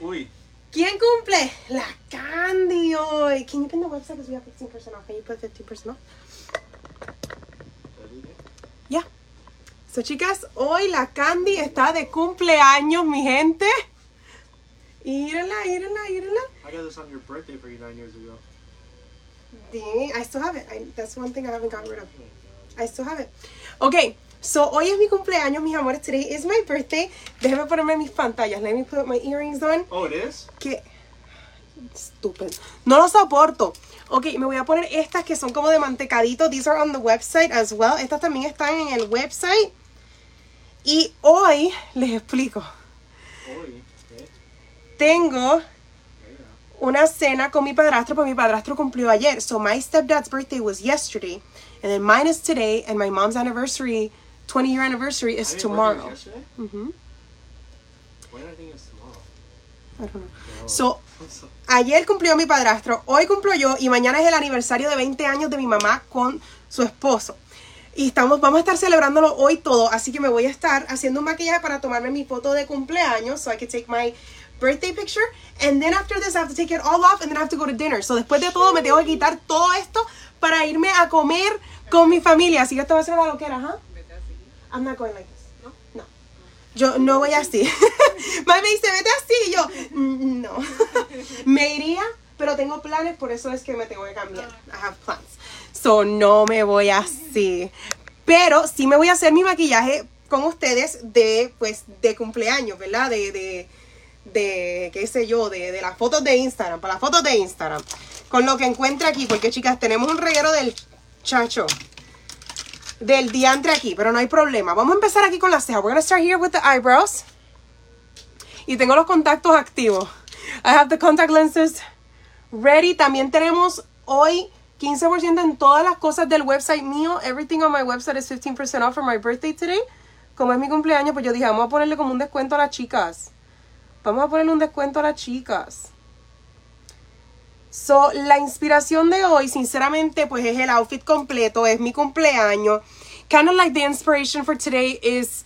Uy. ¿Quién cumple? La Candy hoy. Can you pin the website because we have 15% off? Can you put 15% off? Ya. So, chicas, hoy la Candy está de cumpleaños, mi gente. Írala, írala, írala. I got this on your birthday for you nine years ago. Dang, I still have it. I, that's one thing I haven't gotten rid of. I still have it. Okay, so hoy es mi cumpleaños, mis amores. Today is my birthday. Déjame ponerme mis pantallas. Let me put my earrings on. Oh, it is? que estúpido. No lo soporto. Ok, me voy a poner estas que son como de mantecadito. These are on the website as well. Estas también están en el website. Y hoy les explico. Okay. Tengo una cena con mi padrastro, porque mi padrastro cumplió ayer. So my stepdad's birthday was yesterday. And then mine is today. And my mom's anniversary, 20 year anniversary, is tomorrow. Mhm. Why did I think tomorrow? I don't know. No. So Ayer cumplió mi padrastro, hoy cumplo yo y mañana es el aniversario de 20 años de mi mamá con su esposo. Y estamos, vamos a estar celebrándolo hoy todo, así que me voy a estar haciendo un maquillaje para tomarme mi foto de cumpleaños, so I can take my birthday picture. And then after this I have to take it all off and then I have to go to dinner. So después de todo me tengo que quitar todo esto para irme a comer con mi familia. Así que esto va a ser una loquera, ¿ah? I'm not going like this. No. No. Yo no voy así. Mami me dice, vete así. Y yo, "Mm, no. me iría, pero tengo planes, por eso es que me tengo que cambiar. I have plans. So, no me voy así. Pero sí me voy a hacer mi maquillaje con ustedes de, pues, de cumpleaños, ¿verdad? De, de, de qué sé yo, de, de las fotos de Instagram, para las fotos de Instagram. Con lo que encuentre aquí, porque chicas, tenemos un reguero del chacho del diantre aquí, pero no hay problema. Vamos a empezar aquí con las cejas. We're gonna start here with the eyebrows. Y tengo los contactos activos. I have the contact lenses ready. También tenemos hoy 15% en todas las cosas del website mío. Everything on my website is 15% off for my birthday today. Como es mi cumpleaños, pues yo dije, vamos a ponerle como un descuento a las chicas. Vamos a ponerle un descuento a las chicas. So, la inspiración de hoy, sinceramente, pues es el outfit completo, es mi cumpleaños. Kind of like the inspiration for today is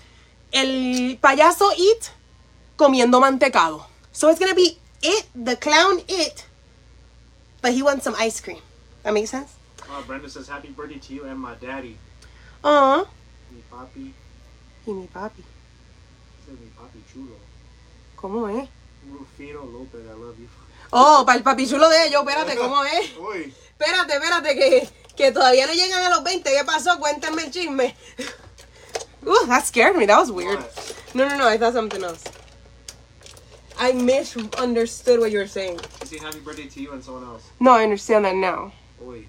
el payaso It comiendo mantecado. So it's gonna be It, the clown It, but he wants some ice cream. That makes sense? Oh, Brenda says happy birthday to you and my daddy. Aw. Mi papi. Y mi papi, mi papi chulo. ¿cómo es? Rufino Lopez, I love you. Oh, para el papi chulo de ellos, espérate, ¿cómo es? Uy. Espérate, espérate, que, que todavía no llegan a los 20. ¿Qué pasó? Cuéntame el chisme. Uh, that scared me. That was weird. No, no, no. I thought something else. I misunderstood what you were saying. She's saying happy birthday to you and someone else. No, I understand that now. Uy.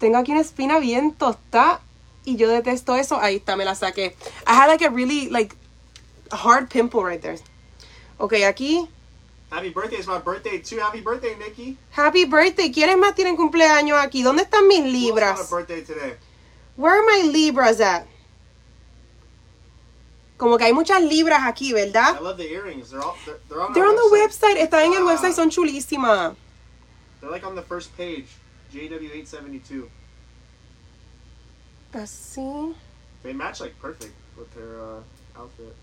Tengo aquí una espina bien tostada y yo detesto eso. Ahí está, me la saqué. I had like a really, like, hard pimple right there. Ok, aquí. Happy birthday, it's my birthday too. Happy birthday, Nikki. Happy birthday. ¿Quiénes más tienen cumpleaños aquí? ¿Dónde están mis libras? had a birthday today? Where are my libras at? Como que hay muchas libras aquí, I ¿verdad? love the earrings. They're all they're, they're on They're on the website. Están en el Ah. website, son chulísimas. They're like on the first page. JW872. Así. They match like perfect with her uh, outfit.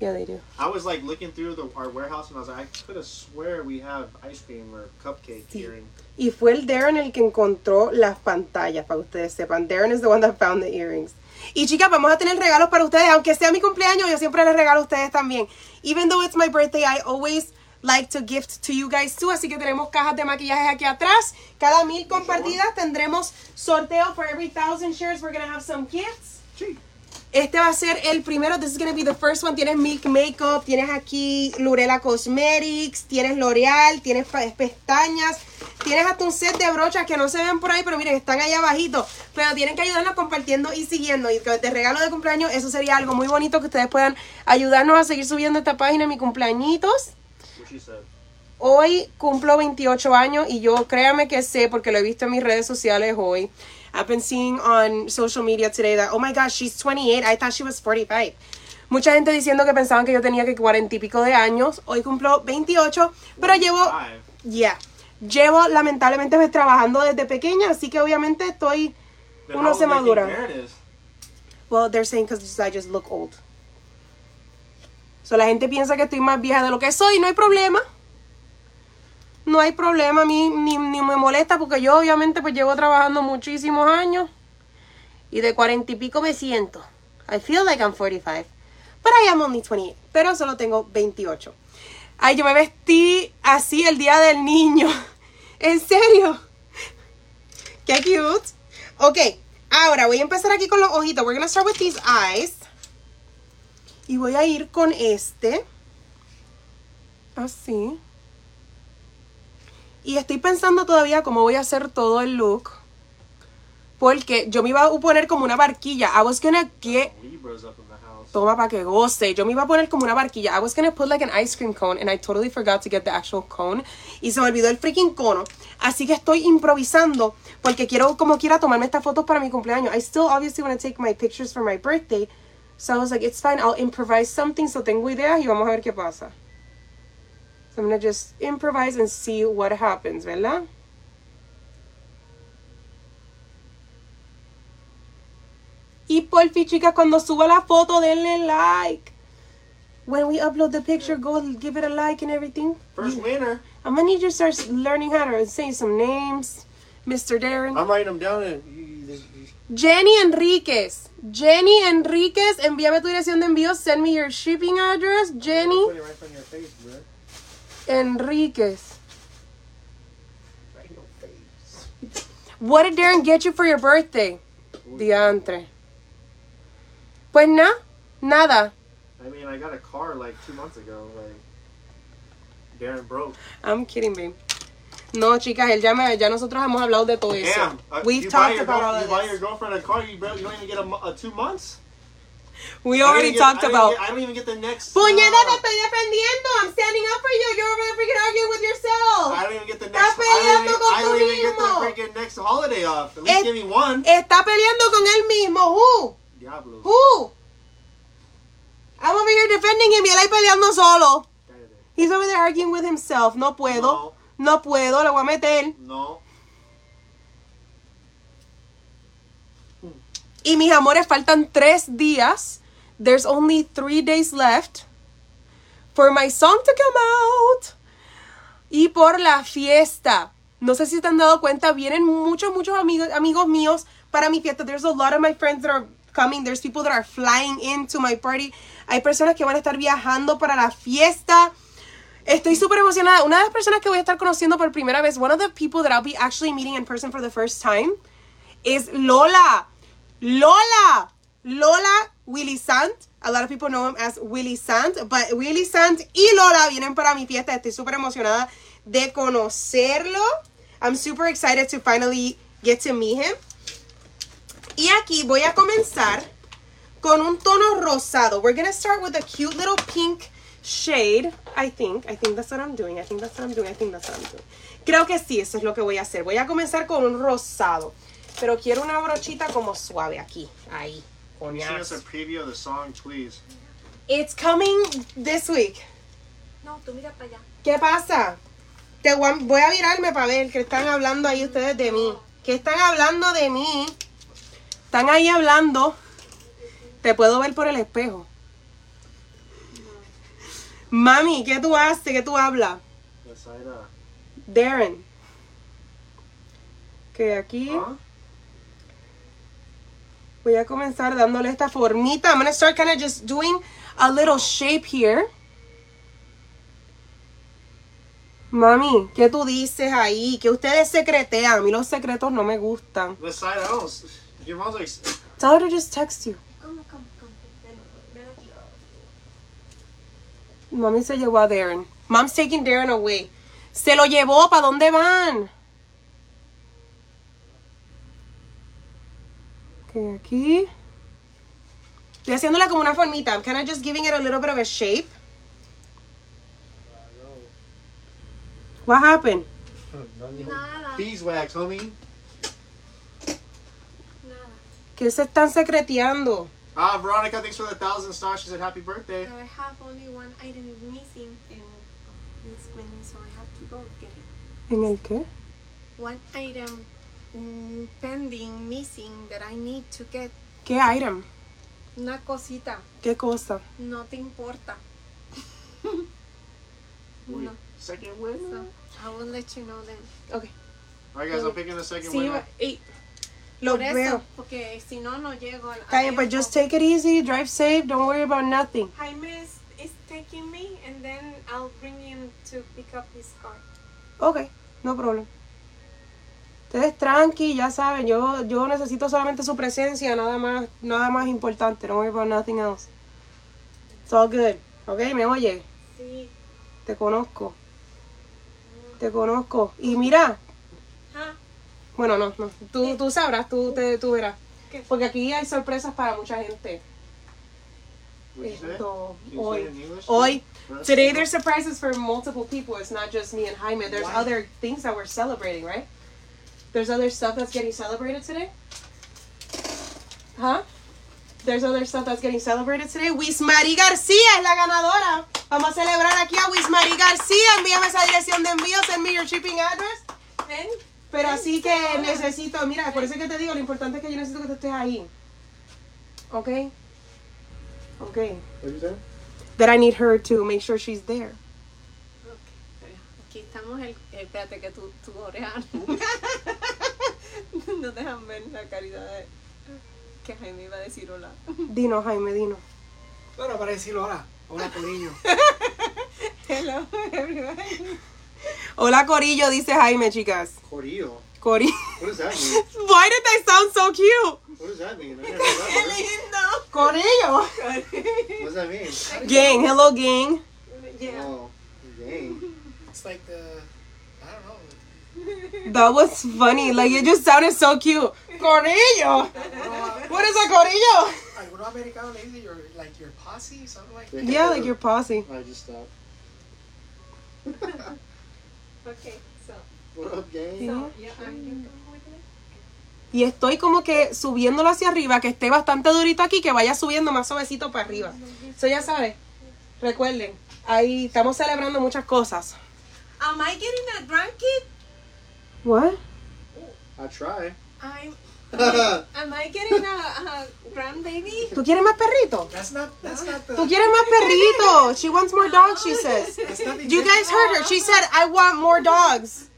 Yeah, they do. I was like looking through the, our warehouse and I was like, I could have swear we have ice cream or cupcake Sí. earring. Y fue el Darren el que encontró las pantallas, para que ustedes sepan. Darren is the one that found the earrings. Y chicas, vamos a tener regalos para ustedes. Aunque sea mi cumpleaños, yo siempre les regalo a ustedes también. Even though it's my birthday, I always like to gift to you guys too. Así que tenemos cajas de maquillaje aquí atrás. Cada mil compartidas tendremos sorteo for every thousand shares. We're going to have some gifts. Gee. Este va a ser el primero. This is to be the first one. Tienes Milk Makeup, tienes aquí Lurela Cosmetics, tienes L'Oreal, tienes pestañas, tienes hasta un set de brochas que no se ven por ahí, pero miren, están ahí abajito. Pero tienen que ayudarnos compartiendo y siguiendo. Y de regalo de cumpleaños, eso sería algo muy bonito que ustedes puedan ayudarnos a seguir subiendo esta página, mi cumpleañitos. Hoy cumplo 28 años y yo créame que sé porque lo he visto en mis redes sociales hoy. I've been seeing on social media today that, oh my gosh, she's 28. I thought she was 45. Mucha gente diciendo que pensaban que yo tenía que 40 y pico de años. Hoy cumplo 28, pero llevo, Five. yeah, llevo lamentablemente pues, trabajando desde pequeña, así que obviamente estoy, Then uno se they madura. Well, they're saying because I just look old. So la gente piensa que estoy más vieja de lo que soy, no hay problema. No hay problema, a mí ni, ni me molesta porque yo obviamente pues llevo trabajando muchísimos años y de cuarenta y pico me siento. I feel like I'm 45, but I am only 28, pero solo tengo 28. Ay, yo me vestí así el día del niño. ¿En serio? Qué cute. Ok, ahora voy a empezar aquí con los ojitos. We're gonna start with these eyes. Y voy a ir con este. Así. Y estoy pensando todavía cómo voy a hacer todo el look. Porque yo me iba a poner como una barquilla. I was gonna get. Toma para que goce. Yo me iba a poner como una barquilla. I was gonna put like an ice cream cone and I totally forgot to get the actual cone. Y se me olvidó el freaking cono. Así que estoy improvisando porque quiero como quiera tomarme estas fotos para mi cumpleaños. I still obviously want to take my pictures for my birthday. So I was like, it's fine, I'll improvise something. So tengo ideas y vamos a ver qué pasa. So I'm gonna just improvise and see what happens, ¿verdad? Y porfi, chicas, cuando suba la foto, denle like. When we upload the picture, go give it a like and everything. First winner. I'm gonna need you to start learning how to say some names. Mr. Darren. I'm writing them down. And Jenny Enriquez. Jenny Enriquez, envíame tu dirección de envío. Send me your shipping address. Jenny Put it right your face, bro. Enriquez. What did Darren get you for your birthday? Diantre. Pues nada, nada. I mean, I got a car like two months ago. Like, Darren broke. I'm kidding, babe. No, chicas, él ya, me, ya nosotros hemos hablado de todo eso. Damn. uh, We've you talked about all You of buy your this. girlfriend a car. You, barely, you don't even get a, two months. We I don't already even get- talked I don't about. even get- I don't even get the next. Puñeta, te uh, estoy defendiendo. I'm standing up for you. You're over there freaking arguing with yourself. I don't even get the next. I don't even, peleando con I don't tú even get the freaking next holiday off. At least Es- give me one. Está peleando con él mismo. Who? Diablo. Who? I'm over here defending him y él ahí peleando solo. He's over there arguing with himself. No puedo. No puedo. Le voy a meter. No. Y mis amores, faltan tres días. There's only three days left for my song to come out. Y por la fiesta. No sé si te han dado cuenta, vienen muchos, muchos amigos, amigos míos para mi fiesta. There's a lot of my friends that are coming. There's people that are flying into my party. Hay personas que van a estar viajando para la fiesta. Estoy súper emocionada. Una de las personas que voy a estar conociendo por primera vez, one of the people that I'll be actually meeting in person for the first time, is Lola. Lola. Lola Willy Sant. A lot of people know him as Willy Sant. But Willy Sant y Lola vienen para mi fiesta. Estoy súper emocionada de conocerlo. I'm super excited to finally get to meet him. Y aquí voy a comenzar con un tono rosado. We're gonna start with a cute little pink shade. I think. I think that's what I'm doing. I think that's what I'm doing. I think that's what I'm doing. Creo que sí, eso es lo que voy a hacer. Voy a comenzar con un rosado. Pero quiero una brochita como suave aquí. Ahí. Can you sing us a preview of the song, please? It's coming this week. No, tú mira para allá. ¿Qué pasa? Te voy a- voy a virarme para ver que están hablando ahí ustedes de mí. ¿Qué están hablando de mí? Están ahí hablando. Te puedo ver por el espejo. Mami, ¿qué tú haces? ¿Qué tú hablas? Know. Darren. Que aquí Huh? Voy a comenzar dándole esta formita. I'm gonna start kind of just doing a little shape here. Mami, ¿qué tú dices ahí? Que ustedes secretean. A mí los secretos no me gustan. This side, s- Your mom's like. Tell her to just text you. Ven, ven aquí. Mami se llevó a Darren. Mom's taking Darren away. Se lo llevó. ¿Para dónde van? Ok, aquí. Estoy haciéndola como una formita. I'm kind of just giving it a little bit of a shape. What happened? Nada. Beeswax, homie. Nada. ¿Qué se están secreteando? Ah, Veronica, thanks for the thousand stars. She said happy birthday. I have only one item missing and it's missing, so I have to go get it. ¿En el qué? One item pending, missing that I need to get. ¿Qué item? Una cosita. ¿Qué cosa? No te importa. No. Second win. So I will let you know then. Ok. All right, guys, I'm picking the second Sí, winner. y lo Por eso, veo. porque si no, no llego al. Bien, pues just take it easy, drive safe, don't worry about nothing. Jaime is, is taking me and then I'll bring him to pick up his car. Ok, no problem. Ustedes tranqui, ya saben, yo, yo necesito solamente su presencia, nada más, nada más importante. Don't worry about nothing else. It's all good. Ok, me oye, Sí. te conozco. Te conozco. Y mira, Ah, bueno, no, no. Tú, tú sabrás, tú, te, tú verás. ¿Qué? Porque aquí hay sorpresas para mucha gente. Esto, hoy. Hoy. Today there's surprises for multiple people. It's not just me and Jaime. There's Why? other things that we're celebrating, right? There's other stuff that's getting celebrated today. Huh? There's other stuff that's getting celebrated today. Wismari García es la ganadora. Vamos a celebrar aquí a Wismari García. Envíame esa dirección de envío. Send me your shipping address. ven. Pero así que necesito, mira, por eso es que te digo, lo importante es que yo necesito que tú estés ahí. ¿Ok? Ok. What'd you say? That I need her to make sure she's there. Aquí estamos el, eh, espérate que tu, tu oreja no dejan ver la caridad de que Jaime iba a decir hola. Dino, Jaime, dino. Bueno, para decir hola. Hola, Corillo. Hello everybody. Hola Corillo, dice Jaime, chicas. Corillo. Cori. What does that mean? Why did they sound so cute? What does that mean? Heard that Corillo. What does that mean? Gang, hello gang. Yeah. Oh, dang. It's like the, I don't know. That was funny. Like it just sounded so cute. Corillo. What is a corillo? algunos americanos le dicen your, like your posse, something like that. Yeah, like your posse. I just stopped. Okay, so, What up, gang? so yeah, me? Y estoy como que subiéndolo hacia arriba, que esté bastante durito aquí, que vaya subiendo más suavecito para arriba. Eso ya sabes. Recuerden, ahí estamos celebrando muchas cosas. Am I getting a grandkid? What? I try. I'm. Am I getting a, a grandbaby? ¿Tú quieres más perrito? That's not, that's not the, ¿Tú quieres más perrito? She wants more dogs, she says. You guys heard her. She said, I want more dogs.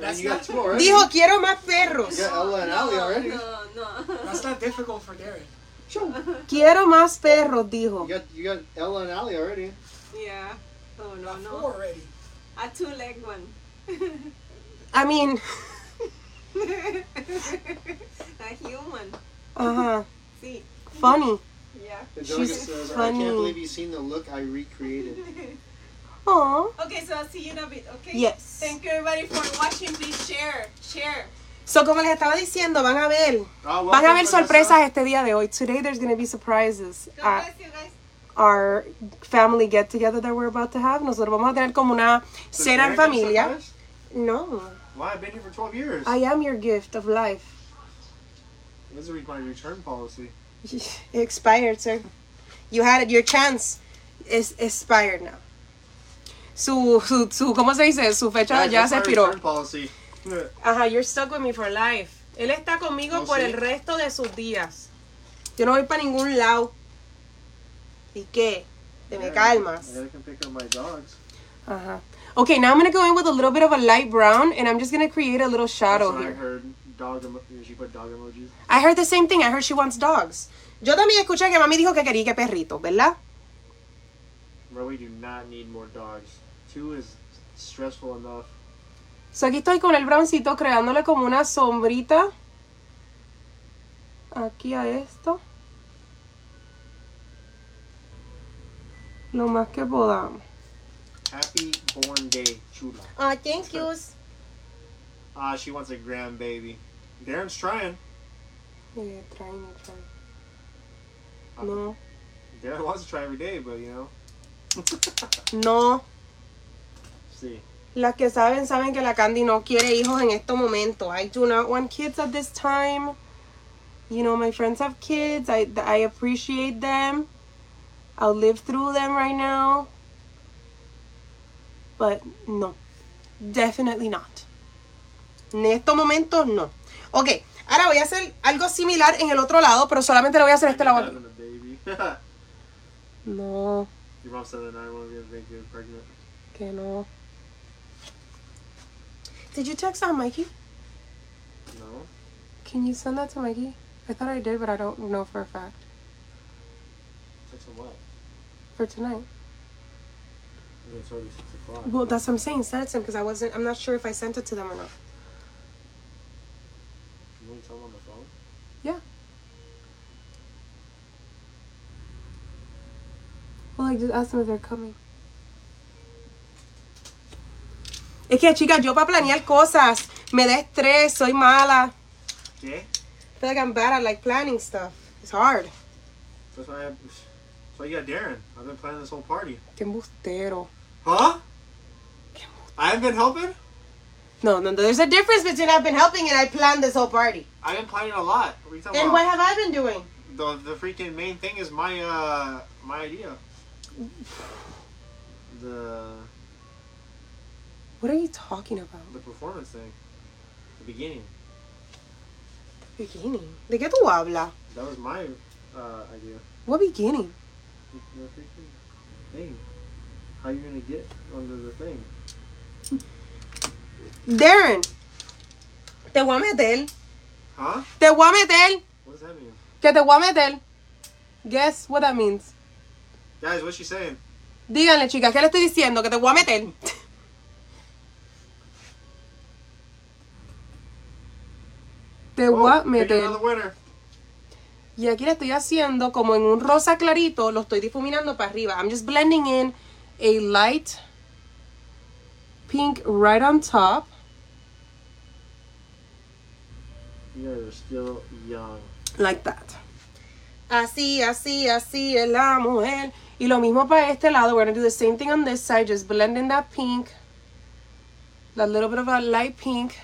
That's you got not, two already. Dijo, quiero más perros. You got Ella and Allie already. No, no. that's not difficult for Darren. Quiero más perros, dijo. You got you got Ella and Allie already. Yeah. Oh no no. four already. A two leg one. I mean, a human. ajá, See. funny. Yeah. The She's says, I funny. can't believe you've seen the look I recreated. Aw. Okay, so I'll see you in a bit. Okay. Yes. Thank you everybody for watching. Please share, share. So, como les estaba diciendo, van a ver, Oh, van a ver sorpresas este día de hoy. Today there's going to be surprises God at bless you guys. Our family get together that we're about to have. Nosotros vamos a tener como una So cena en familia. No, Why? I've been here for 12 years. I am your gift of life. This is my return policy. It expired, sir. You had it. Your chance is expired now. Su, su, su, ¿cómo se dice? Su fecha Guys, ya se expiró. Ajá, you're stuck with me for life. Él está conmigo Oh, por sí. el resto de sus días. Yo no voy para ningún lado. ¿Y qué? Te me calmas. I can pick up my dogs. Ajá. Okay, now I'm gonna go in with a little bit of a light brown, and I'm just gonna create a little shadow That's what I here. heard dog she put dog emojis. I heard the same thing. I heard she wants dogs. Yo también escuché que mami dijo que quería que perritos, ¿verdad? Bro, we do not need more dogs. Two is stressful enough. So aquí estoy con el browncito creándole como una sombrita. Aquí a esto. Lo más que podamos. Happy born day, chula. Ah, thank you. Ah, she wants a grandbaby. Darren's trying. Yeah, trying, trying. No, Darren wants to try every day, but you know. no. See. Las que saben, saben que la Candy no quiere hijos en este momento. I do not want kids at this time. You know, my friends have kids. I, I appreciate them. I'll live through them right now. But no. Definitely not. En estos momentos, no. Ok, ahora voy a hacer algo similar en el otro lado, pero solamente lo voy a hacer este lado. No. Your mom said that I want to get make you pregnant. que no. Did you text on Mikey? No. Can you send that to Mikey? I thought I did, but I don't know for a fact. Text him what? For tonight. It's already six o'clock. Well, that's what I'm saying. Send it to him because I wasn't. I'm not sure if I sent it to them or not. Can we tell him on the phone? Yeah. Well, I just asked them if they're coming. Es que, chicas, yo para planear cosas me da estrés, soy mala. ¿Qué? I feel like I'm bad at like planning stuff. It's hard. That's why I. You got Darren. I've been planning this whole party. Qué embustero. Huh? I haven't been helping. No, no, no, there's a difference between I've been helping and I planned this whole party. I've been planning a lot. What are you talking And about? what have I been doing? the the freaking main thing is my uh my idea. The What are you talking about? the performance thing. The beginning. Beginning. ¿De qué tú hablas? That was my uh idea. What beginning? How you gonna get under the thing? Darren. Te voy a meter. Huh? Te voy a meter. What does that mean? Que te voy a meter. Guess what that means. Guys, what's she saying? Díganle, chicas, ¿qué le estoy diciendo? Que te voy a meter. Te voy a Oh, meter. Y aquí le estoy haciendo como en un rosa clarito, lo estoy difuminando para arriba. I'm just blending in a light pink right on top. You guys are still young. Like that. Así, así, así es la mujer. Y lo mismo para este lado. We're going to do the same thing on this side. Just blend in that pink. That little bit of a light pink.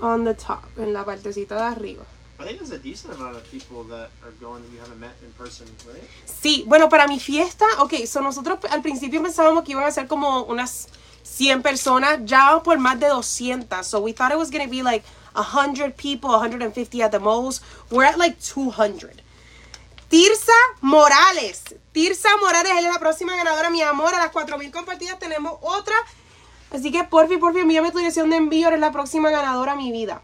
On the top. En la partecita de arriba. I think there's a decent amount of people that are going that you haven't met in person, right? Sí, bueno, para mi fiesta, ok, so nosotros al principio pensábamos que iban a ser como unas 100 personas, ya por más de 200, so we thought it was going to be like 100 people, 150 at the most. We're at like 200. Tirsa Morales. Tirsa Morales es la próxima ganadora, mi amor. A las 4000 compartidas tenemos otra. Así que porfi, porfi, envíame tu dirección de envío. Eres la próxima ganadora, mi vida.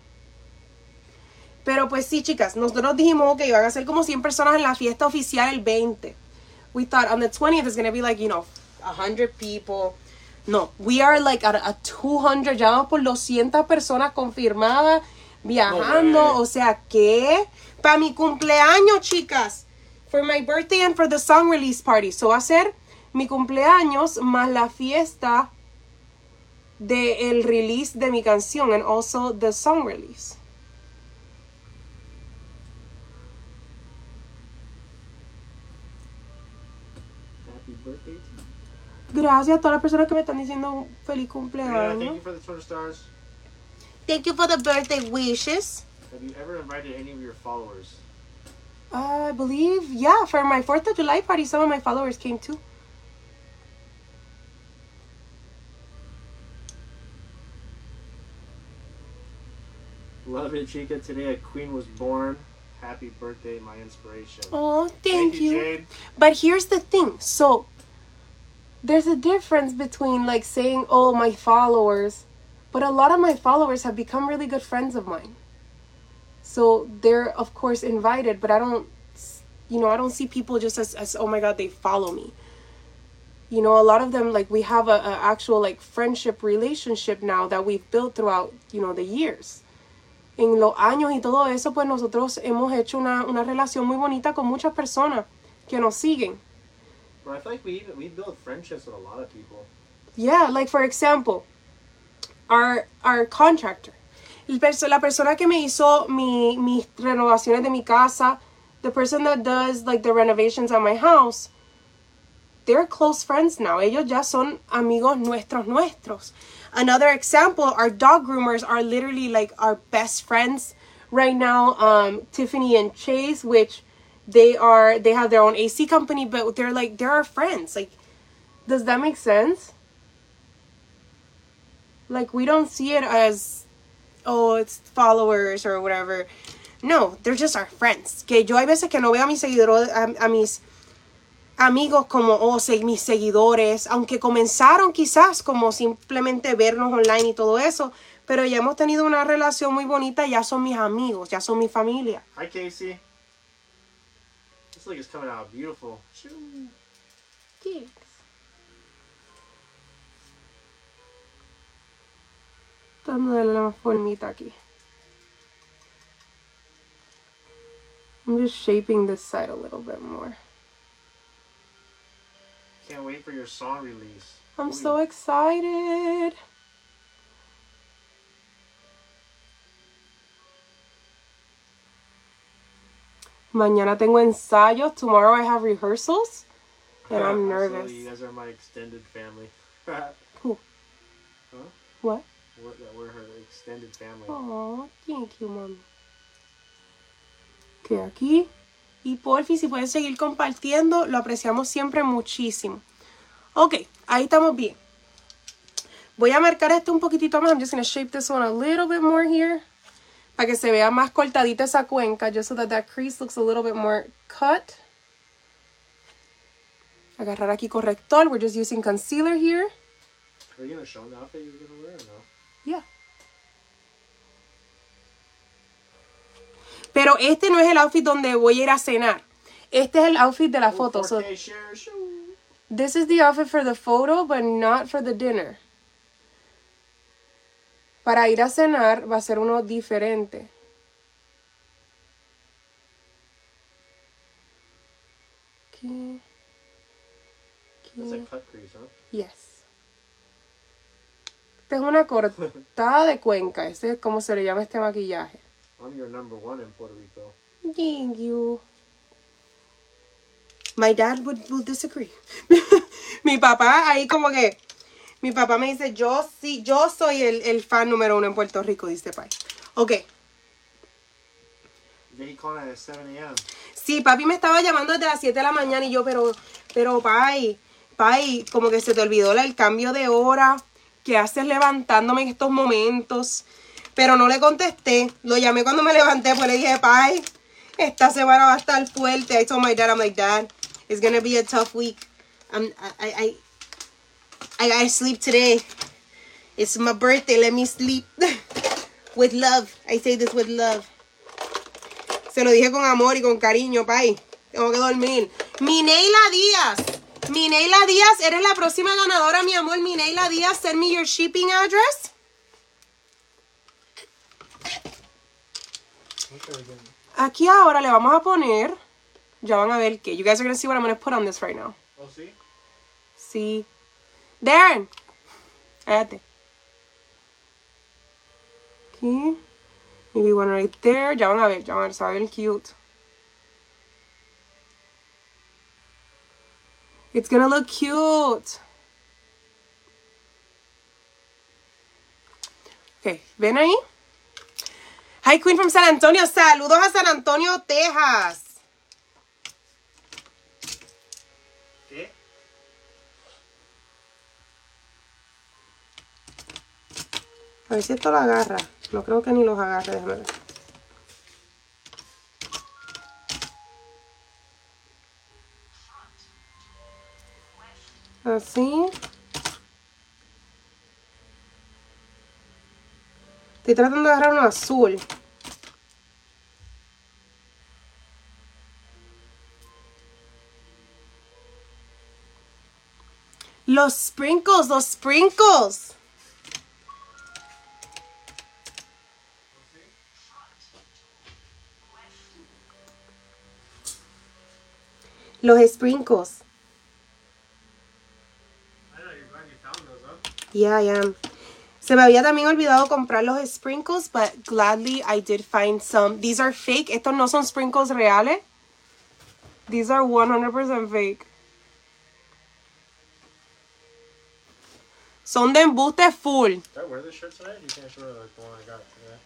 Pero pues sí, chicas, nosotros dijimos que iban a ser como 100 personas en la fiesta oficial el 20. We thought on the 20th it's going to be like, you know, 100 people. No, we are like at, at 200, ya vamos por 200 personas confirmadas viajando. No o sea, que para mi cumpleaños, chicas, for my birthday and for the song release party. So va a ser mi cumpleaños más la fiesta de el release de mi canción and also the song release. Happy birthday to you. Gracias a todas las personas que me están diciendo un feliz Yeah, cumpleaños. thank you for the Twitter stars. Thank you for the birthday wishes. Have you ever invited any of your followers? I believe, yeah, for my 4th of July party, some of my followers came too. Love it, Chica. Today a queen was born. Happy birthday, my inspiration. Oh, thank, you. Jade. But here's the thing. So, there's a difference between like saying, oh, my followers, but a lot of my followers have become really good friends of mine. So, they're, of course, invited, but I don't, you know, I don't see people just as, as oh my God, they follow me. You know, a lot of them, like, we have a, a actual, like, friendship relationship now that we've built throughout, you know, the years. En los años y todo eso, pues nosotros hemos hecho una, una relación muy bonita con muchas personas que nos siguen. I feel like we build friendships with a lot of people. Yeah, like for example, our, our contractor. El perso- la persona que me hizo mi, mis renovaciones de mi casa, the person that does like the renovations at my house, they're close friends now. Ellos ya son amigos nuestros nuestros. Another example, our dog groomers are literally like our best friends right now. Um, Tiffany and Chase, which they are, they have their own AC company, but they're like they're our friends. Like, does that make sense? Like we don't see it as, oh, it's followers or whatever. No, they're just our friends. Que yo hay veces que no veo a mis seguidores, a, a mis amigos como oh, se- mis seguidores, aunque comenzaron quizás como simplemente vernos online y todo eso, pero ya hemos tenido una relación muy bonita, ya son mis amigos, ya son mi familia. Hi, Casey. This lake is coming out beautiful. Dándole la formita aquí. I'm just shaping this side a little bit more. Can't wait for your song release. I'm Holy- so excited. Mañana tengo ensayos. Tomorrow I have rehearsals. And I'm Absolutely, nervous. You guys are my extended family. Who? Huh? What? We're, we're her extended family. Oh, thank you, mami. Que aquí. Y porfi, si pueden seguir compartiendo, lo apreciamos siempre muchísimo. Ok, ahí estamos bien. Voy a marcar esto un poquitito más. I'm just going to shape this one a little bit more here. Para que se vea más cortadita esa cuenca. Just so that that crease looks a little bit more cut. Agarrar aquí corrector. We're just using concealer here. Are you gonna show them the outfit you're gonna wear or no? Yeah. Pero este no es el outfit donde voy a ir a cenar. Este es el outfit de la foto. So 4K share, shoo. this is the outfit for the photo, but not for the dinner. Para ir a cenar va a ser uno diferente. Aquí. Aquí. Yes. Esta es una cortada de cuenca. Ese es como se le llama este maquillaje. I'm your number one in Puerto Rico. Thank you. My dad would, would disagree. mi papá ahí como que... Mi papá me dice, yo sí, yo soy el, el fan número uno en Puerto Rico, dice Pai. Ok. At 7 a.m. Sí, papi me estaba llamando desde las 7 de la mañana y yo, pero, pero, Pai, Pai, como que se te olvidó el cambio de hora que haces levantándome en estos momentos. Pero no le contesté. Lo llamé cuando me levanté, pues le dije, Pai, esta semana va a estar fuerte. I told my dad, I'm like, Dad, it's gonna be a tough week. I'm, I, I, I, I sleep today. It's my birthday, let me sleep. with love. I say this with love. Se lo dije con amor y con cariño, Pai. Tengo que dormir. Mineila Díaz. Mineila Díaz, eres la próxima ganadora, mi amor. Mineila Díaz, send me your shipping address. What are we doing? Aquí ahora le vamos a poner. Ya van a ver que. You guys are gonna see what I'm gonna put on this right now. Oh, see? Sí. Darren. Cállate. Aquí. Maybe one right there. Ya van a ver, ya van a ver. Se va a ver cute. It's gonna look cute. Ok, ¿ven ahí? Hi, Queen from San Antonio. Saludos a San Antonio, Texas. ¿Qué? A ver si esto lo agarra. No creo que ni los agarre, déjame ver. Así. Estoy tratando de agarrar uno azul. Los sprinkles, los sprinkles. Los sprinkles. Yeah, I am. Se me había también olvidado comprar los sprinkles, but gladly I did find some. These are fake. Estos no son sprinkles reales. These are 100% fake. Son de embuste full. Did I wear this shirt today? You can't her like the one I got today.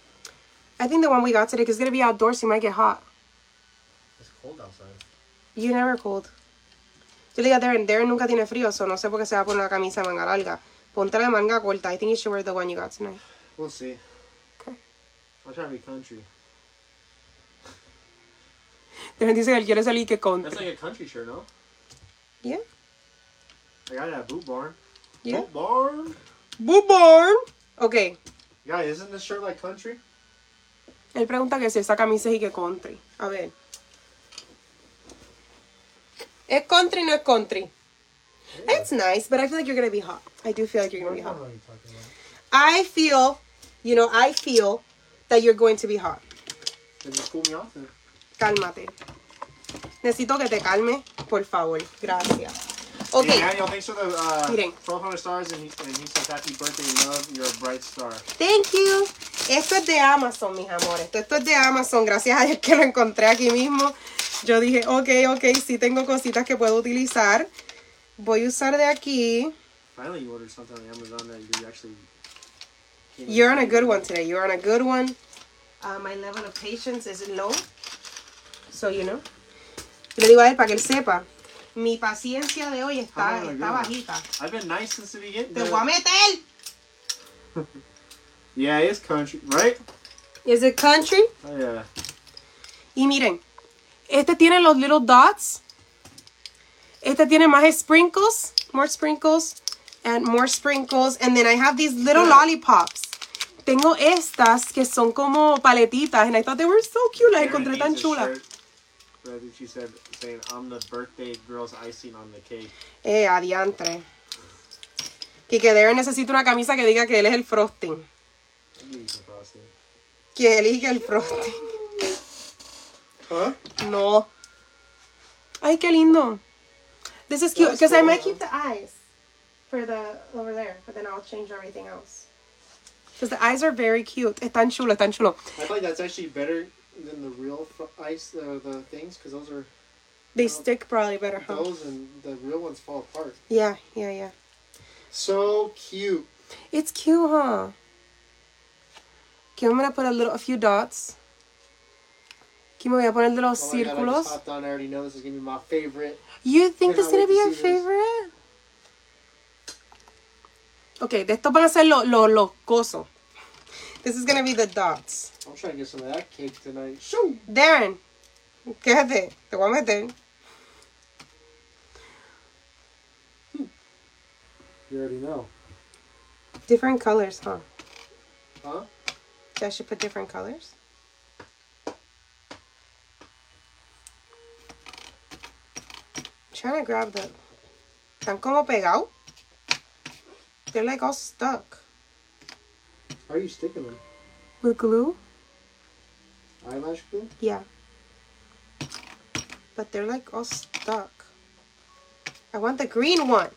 I think the one we got today, because it's going to be outdoors, so you might get hot. It's cold outside. You never cold. Yo le dije a Darren, Darren nunca tiene frío, so no sé por qué se va a poner una camisa manga larga. Ponte la manga corta. I think you should wear the one you got tonight. We'll see. Okay. I'll try to be country. Darren dice que él quiere salir que con. That's like a country shirt, no? Yeah. I got it at Boot Barn. Yeah. Boot Barn. Bootborn. Ok. Yeah, isn't this shirt like country? Él pregunta que si esa camisa es y que country. A ver. ¿Es country no es country? It's nice, but I feel like you're gonna be hot. I do feel like you're gonna be hot. I feel, you know, I feel that you're going to be hot. Then just cool me off then. Cálmate. Necesito que te calme, por favor. Gracias. Ok. Hey, Daniel, thanks for the uh, Miren. 1200 stars, and he, and he says happy birthday, love, you're a bright star. Thank you. Esto es de Amazon, mis amores. Esto, esto es de Amazon. Gracias a Dios que lo encontré aquí mismo. Yo dije, ok, ok, sí tengo cositas que puedo utilizar. Voy a usar de aquí. Finally, you ordered something on Amazon that you actually. You're on a good one today. You're on a good one. Uh, my level of patience is low. So, you know. Le digo a él para que él sepa. Mi paciencia de hoy está, está bajita. I've been nice since the beginning. Te voy a meter. Yeah, it's country, right? Is it country? Oh, yeah. Y miren, este tiene los little dots. Este tiene más sprinkles, more sprinkles, and more sprinkles. And then I have these little lollipops. Tengo estas que son como paletitas, and I thought they were so cute. Las encontré tan chulas. she said, saying, I'm the birthday girl's icing on the cake. Eh, adiantre. Que que Darren necesita una camisa que diga que él es el frosting. Que elige el frosting. Huh? No. Ay, qué lindo. This is cute because I might keep the eyes for the over there, but then I'll change everything else. Because the eyes are very cute. Están chulo, están chulo. I feel like that's actually better than the real ice, uh, the things, because those are They stick probably better, huh? those and the real ones fall apart. Yeah, yeah, yeah. So cute. It's cute, huh? Okay, I'm gonna put a little, a few dots. Aquí me voy a poner los Oh my God, I círculos. just on. I already know this is gonna be my favorite. You think this is gonna be your to see this. favorite? Okay, de estos van a ser los los los cosos. This is gonna be the dots. I'm trying to get some of that cake tonight. Shoo! Darren, quédate, te voy a meter. Hmm. You already know. Different colors, huh? Huh? So I should put different colors? Trying to grab the. Están como pegados. They're like all stuck. How are you sticking them? With glue? Eyelash glue? Yeah. But they're like all stuck. I want the green one.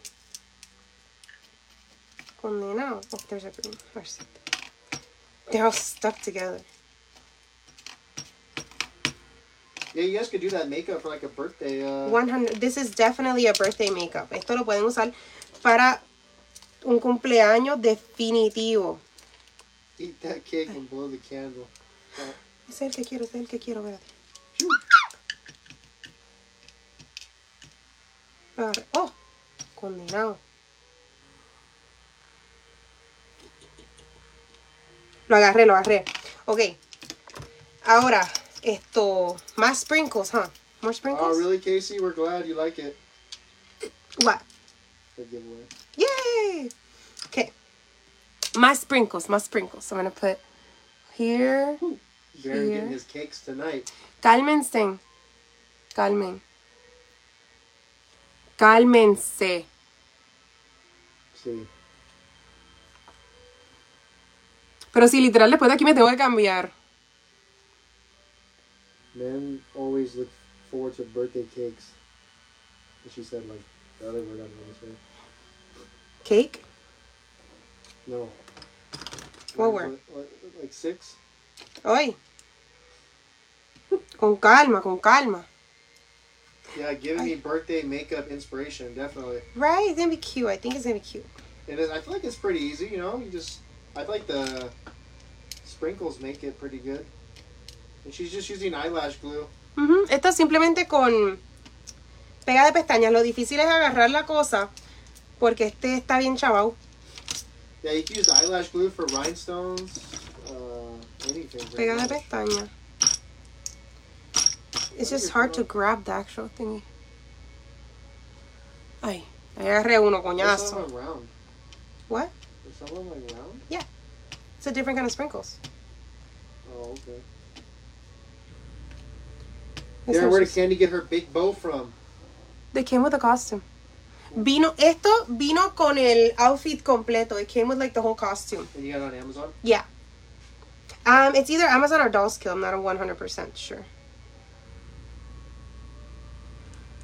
Condenado. Oh, there's a green. Where's it? They're all stuck together. Yeah, you guys could do that makeup for like a birthday. Uh, 100. This is definitely a birthday makeup. Esto lo pueden usar para un cumpleaños definitivo. Eat that cake and blow the candle. Es el que quiero, es el que quiero, espérate. Oh, condenado. Lo agarré, lo agarré. Ok. Ahora, esto. Más sprinkles, huh? More sprinkles? Oh, really, Casey? We're glad you like it. What? The giveaway. Yay! Okay. Más sprinkles, más sprinkles. I'm gonna put here. Darren Here. getting his cakes tonight. Cálmense. Calmen. Cálmense. See. Pero si literal después de aquí me tengo que cambiar. Men always look forward to birthday cakes. And she said, like, the other word I don't know what to say. Cake. No. What Like, word? Like, like six? Hoy. Con calma, con calma. Yeah, giving me birthday makeup inspiration, definitely. Right? It's gonna be cute. I think it's gonna be cute. It is. I feel like it's pretty easy, you know. You just, I feel like the sprinkles make it pretty good. And she's just using eyelash glue. Ujú. Esto es simplemente con pega de pestañas. Lo difícil es agarrar la cosa porque este está bien chavao. Yeah, you can use eyelash glue for rhinestones, uh, anything. Pega de much. pestaña. It's just hard to grab the actual thingy. Ay, agarré uno, coñazo. round. What? Of them like round? It's a different kind of sprinkles. Oh, okay. This where did Candy get her big bow from? They came with a costume. Vino, esto vino con el outfit completo. It came with like the whole costume. And you got it on Amazon? Yeah. Um, it's either Amazon or Dolls Kill. I'm not a 100% sure.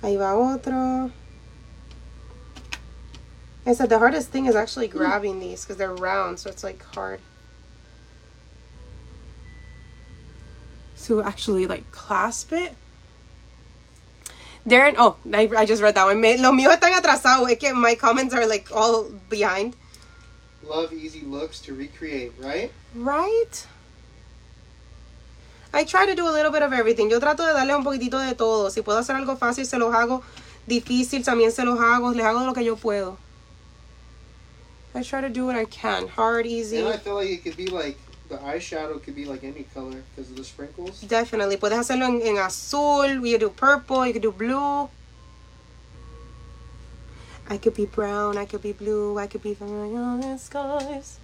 Ahí va otro. I said the hardest thing is actually grabbing these because they're round, so it's like hard. To actually like clasp it. Darren, oh, I, I just read that one. Me, los míos están atrasados. Es que my comments are like all behind. Love easy looks to recreate, right? Right? I try to do a little bit of everything. Yo trato de darle un poquitito de todo. Si puedo hacer algo fácil, se los hago. Difícil, también se los hago. Les hago lo que yo puedo. I try to do what I can. Hard, easy. And I feel like it could be like the eyeshadow could be like any color because of the sprinkles. Definitely. Puedes hacerlo en, en azul. You could do purple. You could do blue. I could be brown. I could be blue. I could be on the skies.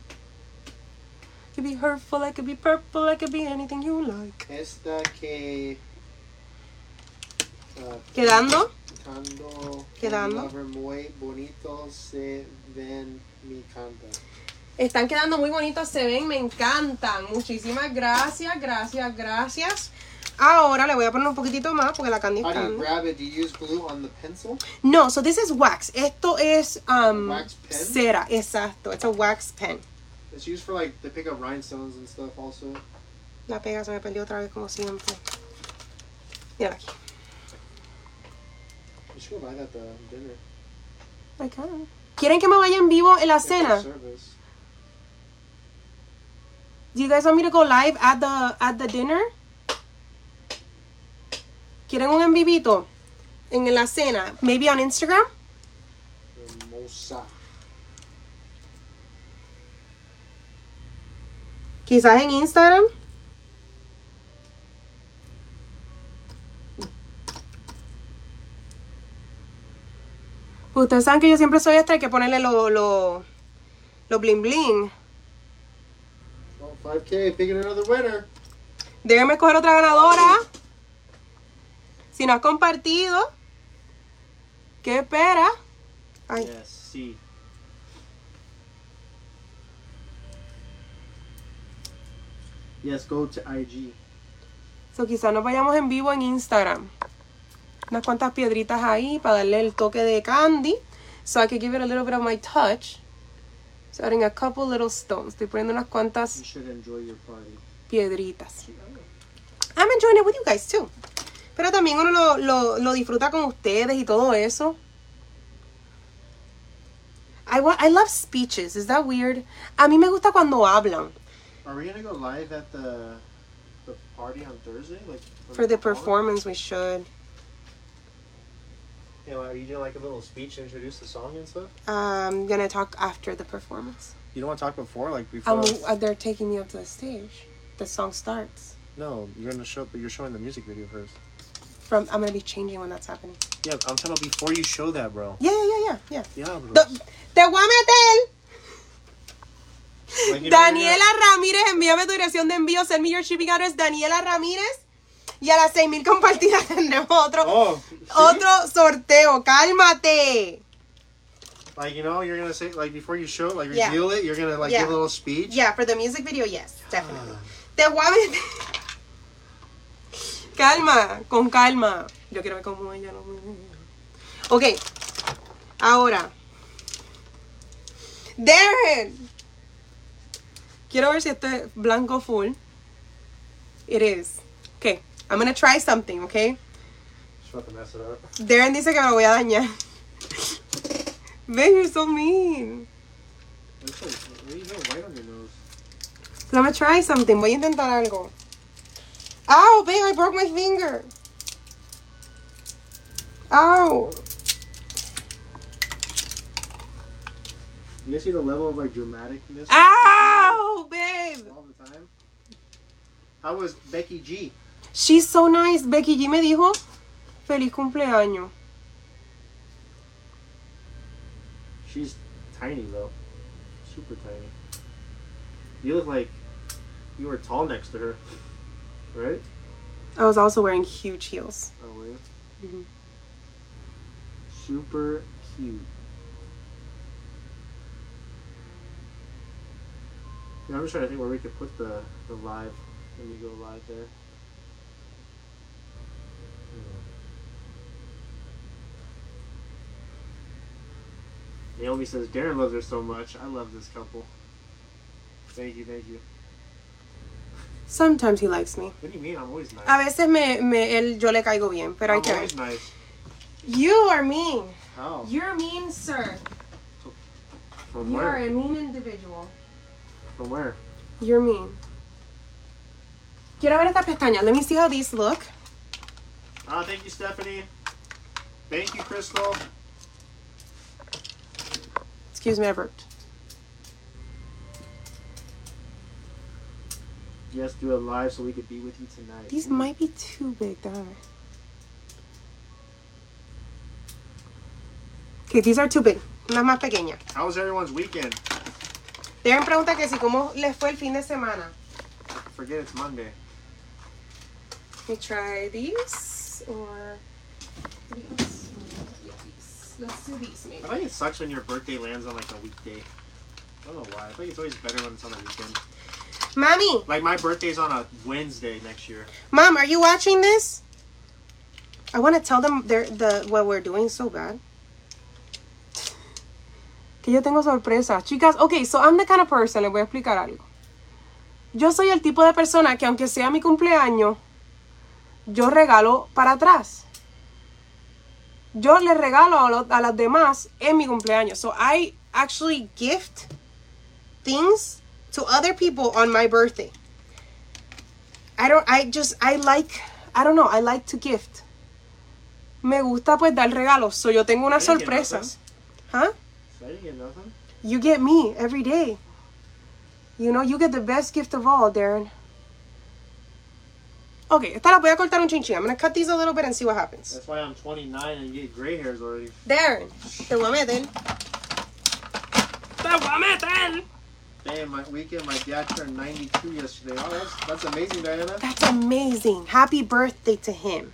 I could be hurtful. I could be purple. I could be anything you like. Esta que. Uh, Quedando. Quedando. Muy bonito se ven mi canta. Están quedando muy bonitos, se ven, me encantan. Muchísimas gracias, gracias, gracias. Ahora le voy a poner un poquitito más porque la candy está. No, so this is wax. Esto es um, Wax pen? cera, exacto. It's a wax pen. It's used for like to pick up rhinestones and stuff also. La pega se me perdió otra vez como siempre. Mira aquí. You should go buy that at the dinner. I can. ¿Quieren que me vaya en vivo en la cena? Service. Do you guys want me to go live at the at the dinner? ¿Quieren un en vivito? En la cena. Maybe on Instagram? Hermosa. Quizás en Instagram. Ustedes saben que yo siempre soy esta, hay que ponerle lo, lo, lo bling bling. Oh, 5K, picking another winner. Déjenme escoger otra ganadora. Si no has compartido, ¿qué espera? Ay, Yes, sí. Yes, go to IG. so quizás nos vayamos en vivo en Instagram. Unas cuantas piedritas ahí para darle el toque de candy. So I could give it a little bit of my touch. So adding a couple little stones. Estoy poniendo unas cuantas piedritas. I'm enjoying it with you guys too. Pero también uno lo, lo, lo disfruta con ustedes y todo eso. I, I love speeches. Is that weird? A mí me gusta cuando hablan. Are we gonna go live at the the party on Thursday? Like For the performance, we should. Yeah, are you doing like a little speech to introduce the song and stuff? I'm gonna talk after the performance. You don't want to talk before, like before. Um, uh, they're taking me up to the stage. The song starts. no, you're gonna show, but you're showing the music video first. From I'm gonna be changing when that's happening. Yeah, I'm talking about before you show that, bro. Yeah, yeah, yeah, yeah. Yeah, bro. The- te voy a meter. Like, Daniela Ramírez, envíame tu dirección de envío. Send me your shipping address, Daniela Ramírez. Y a las 6.000 compartidas tendremos otro, Oh, see? otro sorteo. Cálmate. Like you know, you're gonna say like before you show, like Yeah. reveal it. You're gonna like Yeah. give a little speech. Yeah, for the music video, yes, definitely. Te voy a. Calma, con calma. Yo quiero ver cómo ella lo Ok, ahora. Darren. Quiero ver si este es blanco full. It is. Okay, I'm gonna try something, okay? Just about to mess it up. Darren dice que me lo voy a dañar. Babe, you're so mean. It's like, what do you have white on your nose? Let try something. Voy a intentar algo. Ow, babe, I broke my finger. Ow. You see the level of like dramaticness Ow, babe. all the time. How was Becky G? She's so nice. Becky G me dijo, feliz cumpleaños. She's tiny though, super tiny. You look like you were tall next to her, right? I was also wearing huge heels. Oh, were you? Mhm. Super cute. Yeah, I'm just trying to think where we could put the, the live when we go live there. Hmm. Naomi says Darren loves her so much. I love this couple. Thank you, thank you. Sometimes he likes me. What do you mean? I'm always nice. A veces me, me, él, yo le caigo bien, pero hay I'm que ver. always nice. You are mean. How? You're mean, sir. From You are a mean individual. From where? You're mean. Quiero ver estas pestañas. Let me see how these look. Ah, thank you, Stephanie. Thank you, Crystal. Excuse me, I burped. Yes, do it live so we could be with you tonight. These might be too big, darn. Okay, these are too big. Unas más pequeñas. How was everyone's weekend? Darren pregunta que si cómo les fue el fin de semana. Forget it's Monday. Let me try these or these. Yeah, Let's do these maybe. I think it sucks when your birthday lands on like a weekday. I don't know why. I think it's always better when it's on a weekend. Mommy, Like my birthday's on a Wednesday next year. mom, are you watching this? I want to tell them they're, the what we're doing so bad. Que yo tengo sorpresa. Chicas, okay, so I'm the kind of person, les voy a explicar algo. Yo soy el tipo de persona que aunque sea mi cumpleaños, yo regalo para atrás. Yo le regalo a, lo- a las demás en mi cumpleaños. So I actually gift things to other people on my birthday. I don't, I just, I like, I don't know, I like to gift. Me gusta pues dar regalos. So yo tengo unas sorpresas. Huh? You get me every day. You know, you get the best gift of all, Darren. Okay, esta la voy a cortar un chinchín. I'm gonna cut these a little bit and see what happens. That's why I'm 29 and get gray hairs already. Darren, te voy a meter. Te voy a meter. Damn, my weekend, my dad turned 92 yesterday. Oh, that's, that's amazing, Diana. That's amazing. Happy birthday to him.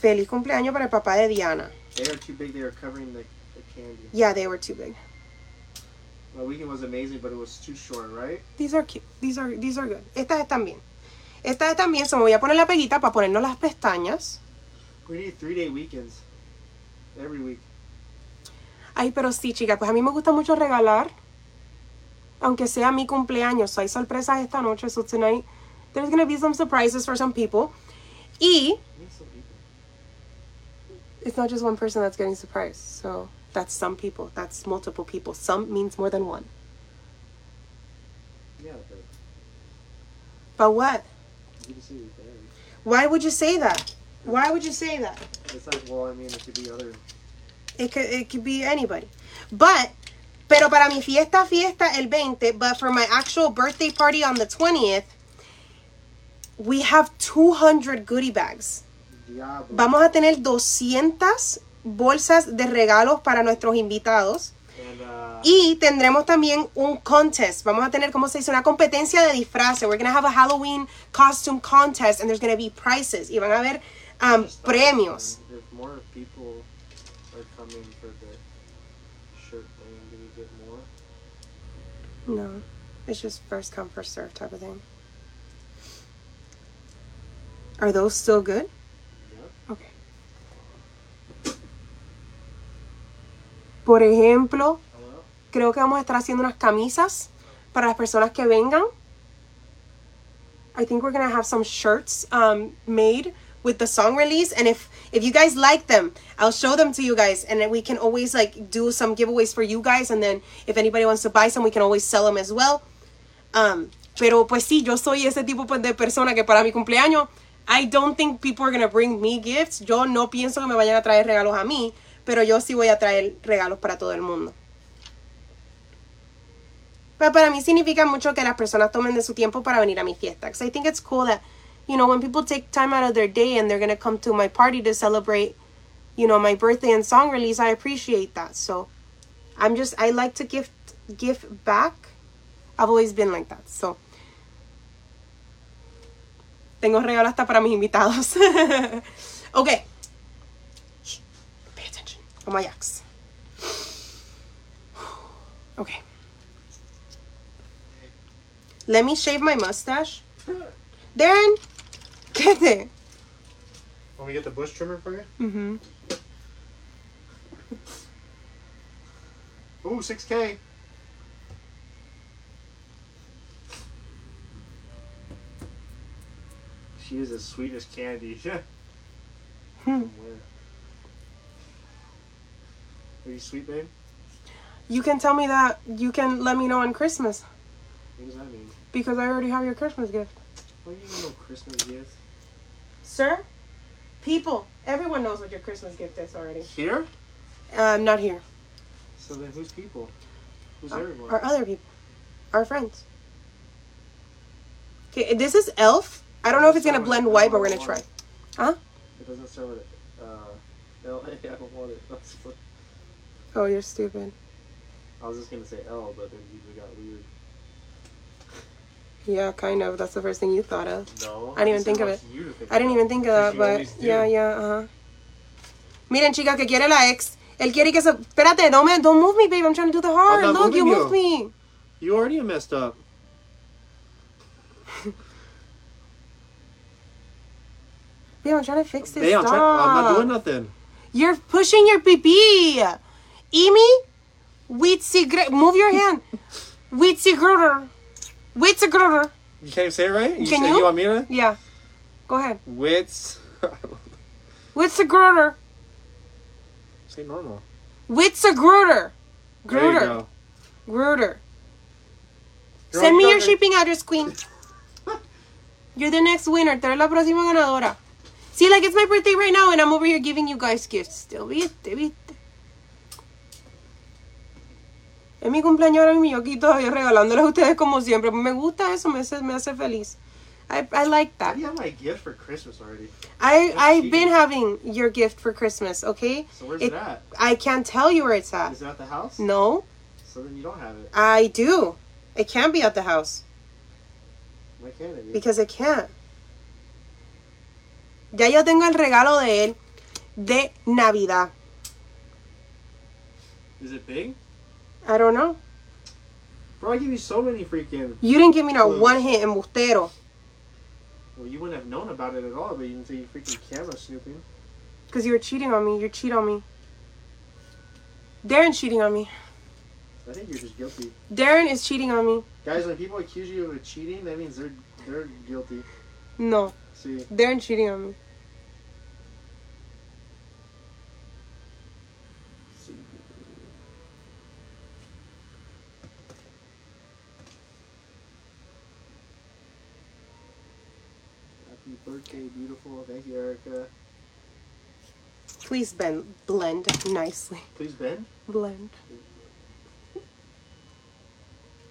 Feliz cumpleaños para el papá de Diana. They are too big. They are covering the, the candy. Yeah, they were too big. My weekend was amazing, but it was too short, right? These are cute. These are, these are good. Estas están bien. Estas están bien. So me voy a poner la peguita para ponernos las pestañas. We need three day weekends every week. Ay, pero sí, chicas, pues a mí me gusta mucho regalar. Aunque sea mi cumpleaños. Hay sorpresas esta noche. So tonight, there's gonna be some surprises for some people. Y it's not just one person that's getting surprised. So that's some people. That's multiple people. Some means more than one. Yeah, but But what? Why would you say that? Why would you say that? It's like, well, I mean, it could be other. It could, it could be anybody. But, pero para mi fiesta, fiesta el 20, but for my actual birthday party on the 20th, we have 200 goodie bags. Diablo. Vamos a tener 200 bolsas de regalos para nuestros invitados. Y tendremos también un contest. Vamos a tener, ¿cómo se dice? Una competencia de disfraces. We're going to have a Halloween costume contest and there's going to be prizes. Y van a haber um, premios. No, it's just first come, first serve type of thing. Are those still good? Yep. Okay. Por ejemplo, creo que vamos a estar haciendo unas camisas para las personas que vengan. I think we're gonna have some shirts um, made with the song release, and if if you guys like them, I'll show them to you guys, and then we can always like do some giveaways for you guys, and then if anybody wants to buy some, we can always sell them as well. Um, pero pues sí, yo soy ese tipo pues, de persona que para mi cumpleaños, I don't think people are gonna bring me gifts. Yo no pienso que me vayan a traer regalos a mí, pero yo sí voy a traer regalos para todo el mundo. Pero para mí significa mucho que las personas tomen de su tiempo para venir a mi fiesta. Because I think it's cool that, you know, when people take time out of their day and they're going to come to my party to celebrate, you know, my birthday and song release, I appreciate that. So, I'm just I like to gift give back. I've always been like that. So tengo regalo hasta para mis invitados. okay. Shh. Pay attention. Oh my yaks. Okay. Let me shave my mustache. Darren, get it. Want me get the bush trimmer for you? Mm-hmm. Ooh, 6K. She is as sweet as candy. Yeah. Hmm. Are you sweet, babe? You can tell me that. You can let me know on Christmas What does that mean? because I already have your Christmas gift. Well, you don't know Christmas gift. Sir, people, everyone knows what your Christmas gift is already. Here? Um, not here. So then who's people? Who's Our, everyone? our other people, our friends. Okay, this is Elf. I don't know if it's gonna blend white, but we're gonna try. Huh? It doesn't start with uh, L. I don't want it. That's what- Oh, you're stupid. I was just gonna say L, but then you got weird. Yeah, kind of. That's the first thing you thought of. No. I didn't even think of it. think I didn't even think of that, but yeah, yeah, uh-huh. Miren, chica, que quiere la ex. Él quiere que se... Espérate, don't, me, don't move me, babe. I'm trying to do the heart. Look, you moved me. You already messed up. Babe, I'm trying to fix this. Hey, I'm, trying, I'm not doing nothing. You're pushing your pee Emi, Witsi, move your hand. Witsi gruder. You can't say it right? You Can say you? want me to? Yeah. Go ahead. Wits. Witzigruder. say normal. Witsi gruder. There you Gruder. Girl, Send me your shipping address, queen. You're the next winner. Tú la próxima ganadora. See, like it's my birthday right now, and I'm over here giving you guys gifts still. ¿Viste? ¿Viste? Es mi cumpleaños ahora mismo yo aquí todavía regalándoles a ustedes como siempre. Me gusta eso, me hace, me hace feliz. I, I like that. you have my gift for Christmas already? I, That's I've cheating. been having your gift for Christmas, okay? So where's It- it, at? I can't tell you where it's at. Is it at the house? No, So then you don't have it. I do. It can't be at the house. Why can't it be? Because it can't. Ya yo tengo el regalo de él de Navidad. Is it big? I don't know. Bro, I give you so many freaking. You didn't give me no one hit embustero. Well, you wouldn't have known about it at all, but you didn't say you freaking camera snooping. Because you were cheating on me. You cheat on me. Darren's cheating on me. I think you're just guilty. Darren is cheating on me. Guys, when people accuse you of cheating, that means they're they're guilty. No, See, Darren's cheating on me. see. Beautiful. Thank you, Erica. Please bend, blend nicely. Please bend. Blend.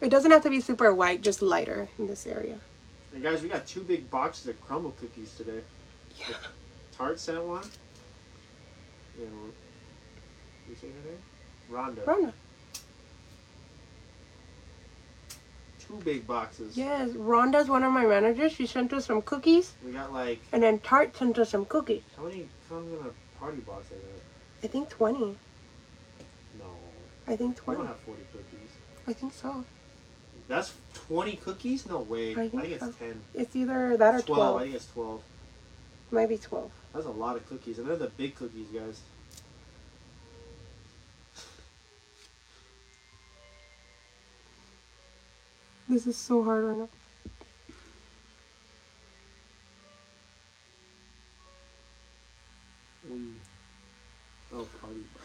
It doesn't have to be super white, just lighter in this area. And guys, we got two big boxes of crumble cookies today. Yeah. Tart sent one. Yeah. well, You say her name? Rhonda. Rhonda. Two big boxes. Yes, Rhonda's one of my managers. She sent us some cookies, We got like and then Tart sent us some cookies. how many comes in a party box like that? I think 20. No. I think We 20. don't have forty cookies. I think so. That's twenty cookies? No way. I I think think, it's so. ten. It's either that or 12. Twelve. I think it's twelve. Might be 12. That's a lot of cookies, and they're the big cookies, guys. This is so hard right now. We. Oh, party. Uh,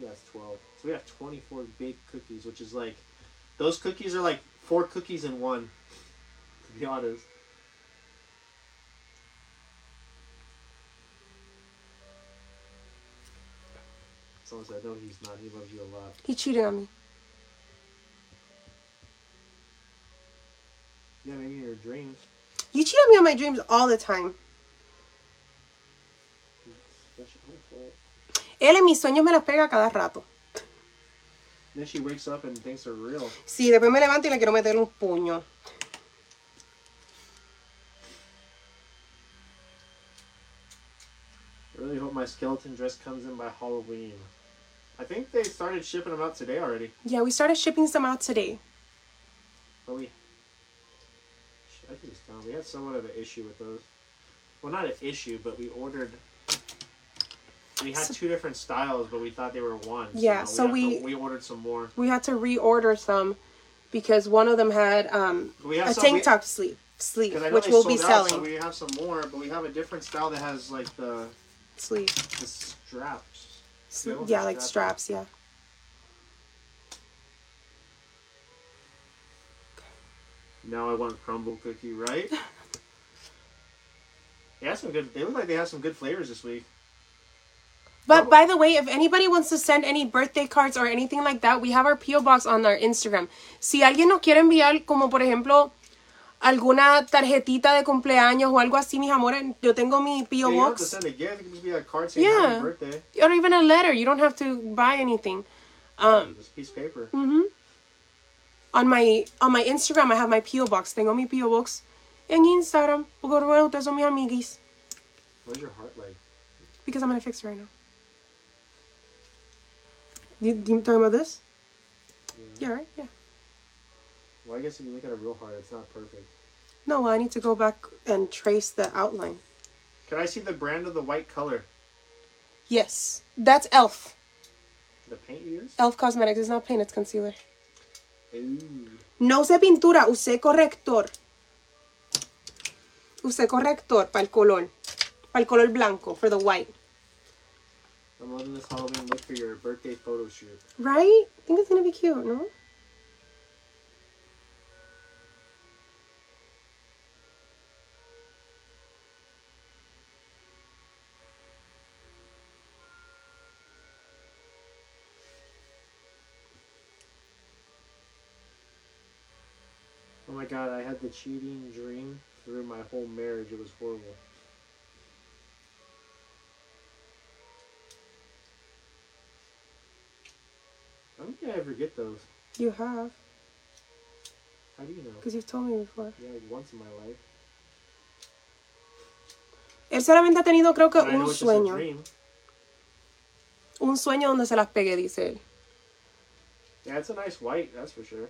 yeah, it's 12. So we have 24 big cookies, which is like. Those cookies are like four cookies in one. To be honest. Someone said, no, he's not. He loves you a lot. He cheated on me. Yeah, maybe in your dreams. You cheat on me on my dreams all the time. Él en mis sueños me las pega cada rato. Then she wakes up and thinks they're real. Sí, después me levanto y le quiero meter un puño. I really hope my skeleton dress comes in by Halloween. I think they started shipping them out today already. Yeah, we started shipping some out today. But we. I think it's. We had somewhat of an issue with those. Well, not an issue, but we ordered. We had So- two different styles, but we thought they were one. Yeah, we so have to- we- we ordered some more. We had to reorder some because one of them had um, We have a some- tank we- top sleeve, sleeve Because I know which we'll be out, selling. so we have some more, but we have a different style that has like the sleeve. the straps. Yeah, like strap. straps. Yeah. Now I want crumble cookie, right? They have some good. They look like they have some good flavors this week. But by the way, if anybody wants to send any birthday cards or anything like that, we have our PO box on our Instagram. Si alguien nos quiere enviar, como por ejemplo, alguna tarjetita de cumpleaños o algo así, mis amores, yo tengo mi PO Yeah, you don't have to box. send a gift. It can just be a card saying Yeah. happy birthday. Or even a letter. You don't have to buy anything. Um, Just a piece of paper. mhm. On my on my Instagram, I have my PO box. Tengo mi PO box en Instagram. Porque bueno, ustedes son mis amiguis. Where's your heart like? Because I'm gonna fix it right now. You, you talking about this? Yeah, right? Yeah. Well, I guess if you look at a real heart, it's not perfect. No, well, I need to go back and trace the outline. Can I see the brand of the white color? Yes, that's Elf. The paint you use? Elf Cosmetics. It's not paint, it's concealer. No usé pintura, usé corrector. Usé corrector para el color. Para el color blanco, for the white. I'm loving this Halloween look for your birthday photo shoot. Right? I think it's gonna be cute, no? God, I had the cheating dream through my whole marriage. It was horrible. I don't think I ever get those. You have, How do you know? because you've told me before. Yeah, like once in my life. Él solamente ha tenido, creo que, But I know un it's just a sueño. Un sueño donde se las pegué, dice él. Yeah, it's a nice white, that's for sure.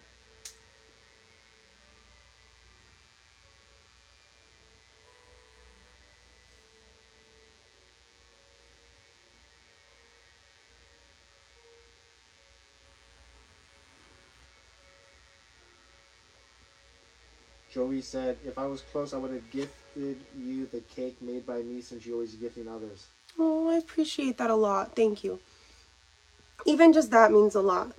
Joey said, if I was close, I would have gifted you the cake made by me since you're always gifting others. Oh, I appreciate that a lot. Thank you. Even just that means a lot.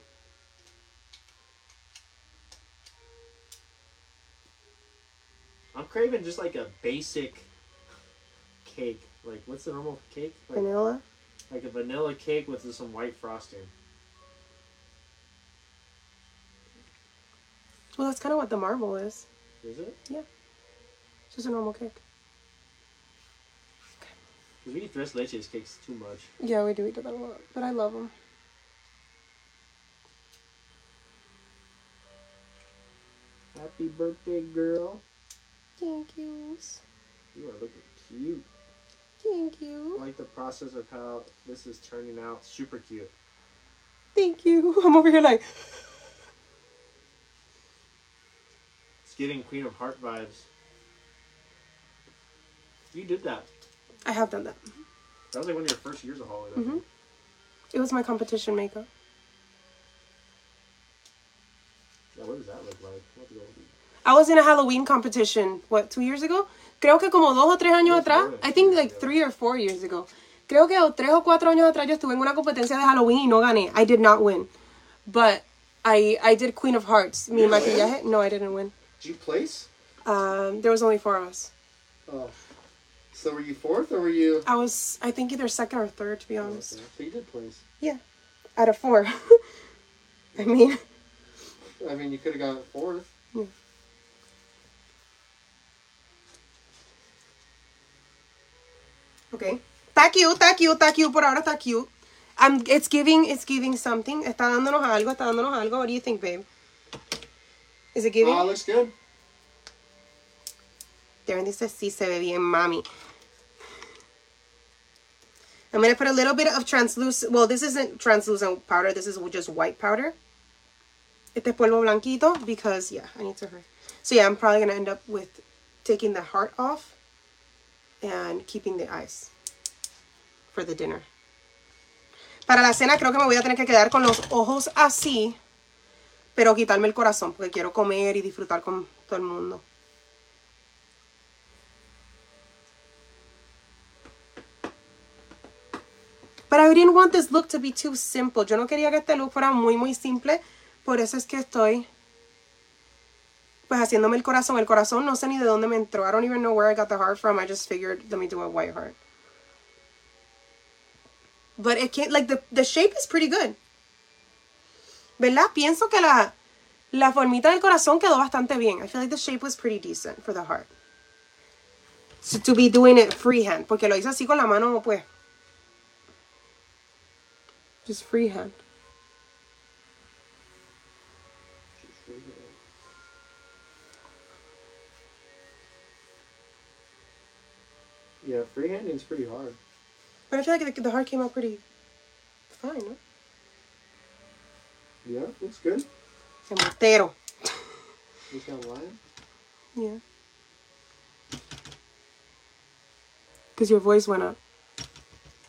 I'm craving just like a basic cake. Like, what's the normal cake? Like, Vanilla. like a vanilla cake with some white frosting. Well, that's kind of what the marble is. Is it? Yeah. It's just a normal cake. Because we eat tres leches cakes too much. Yeah, we do eat that a lot, but I love them. Happy birthday, girl. Thank you. You are looking cute. Thank you. I like the process of how this is turning out. Super cute. Thank you. I'm over here like, Getting Queen of Heart vibes. You did that. I have done that. That was like one of your first years of Hollywood. Mhm. It was my competition makeup. Yeah, what does that look like? I was in a Halloween competition, what, two years ago? Creo que como dos o tres años atrás. I think like three or four years ago. Creo que o tres o cuatro años atrás yo estuve en una competencia de Halloween y no gané. I did not win. But I I did Queen of Hearts. Mi You didn't maquillaje. No, I didn't win. Did you place? Um, there was only four of us. Oh. So were you fourth or were you? I was, I think, either second or third, to be honest. Okay, So you did place. Yeah, out of four. I mean, I mean, you could have got fourth. Yeah. ok. Está cute, está cute, está cute. Por ahora está cute. I'm, it's giving, it's giving something. Está dándonos algo, está dándonos algo. What do you think, babe? Is it giving? Oh, looks good. Darren dice, sí, se ve bien, mami. I'm going to put a little bit of translucent, well, this isn't translucent powder, this is just white powder. Este es polvo blanquito because, yeah, I need to hurry. So yeah, I'm probably going to end up with taking the heart off and keeping the eyes for the dinner. Para la cena creo que me voy a tener que quedar con los ojos así, pero quitarme el corazón porque quiero comer y disfrutar con todo el mundo. But I didn't want this look to be too simple. Yo no quería que este look fuera muy, muy simple. Por eso es que estoy pues haciéndome el corazón. El corazón no sé ni de dónde me entró. I don't even know where I got the heart from. I just figured, let me do a white heart. But it can't, like, the, the shape is pretty good. ¿Verdad? Pienso que la, la formita del corazón quedó bastante bien. I feel like the shape was pretty decent for the heart. So to be doing it freehand. Porque lo hice así con la mano, pues. Just freehand. Yeah, freehanding's pretty hard. But I feel like the, the heart came out pretty fine, no? Yeah, looks good. Embustero. You sound lying. Yeah. Because your voice went up.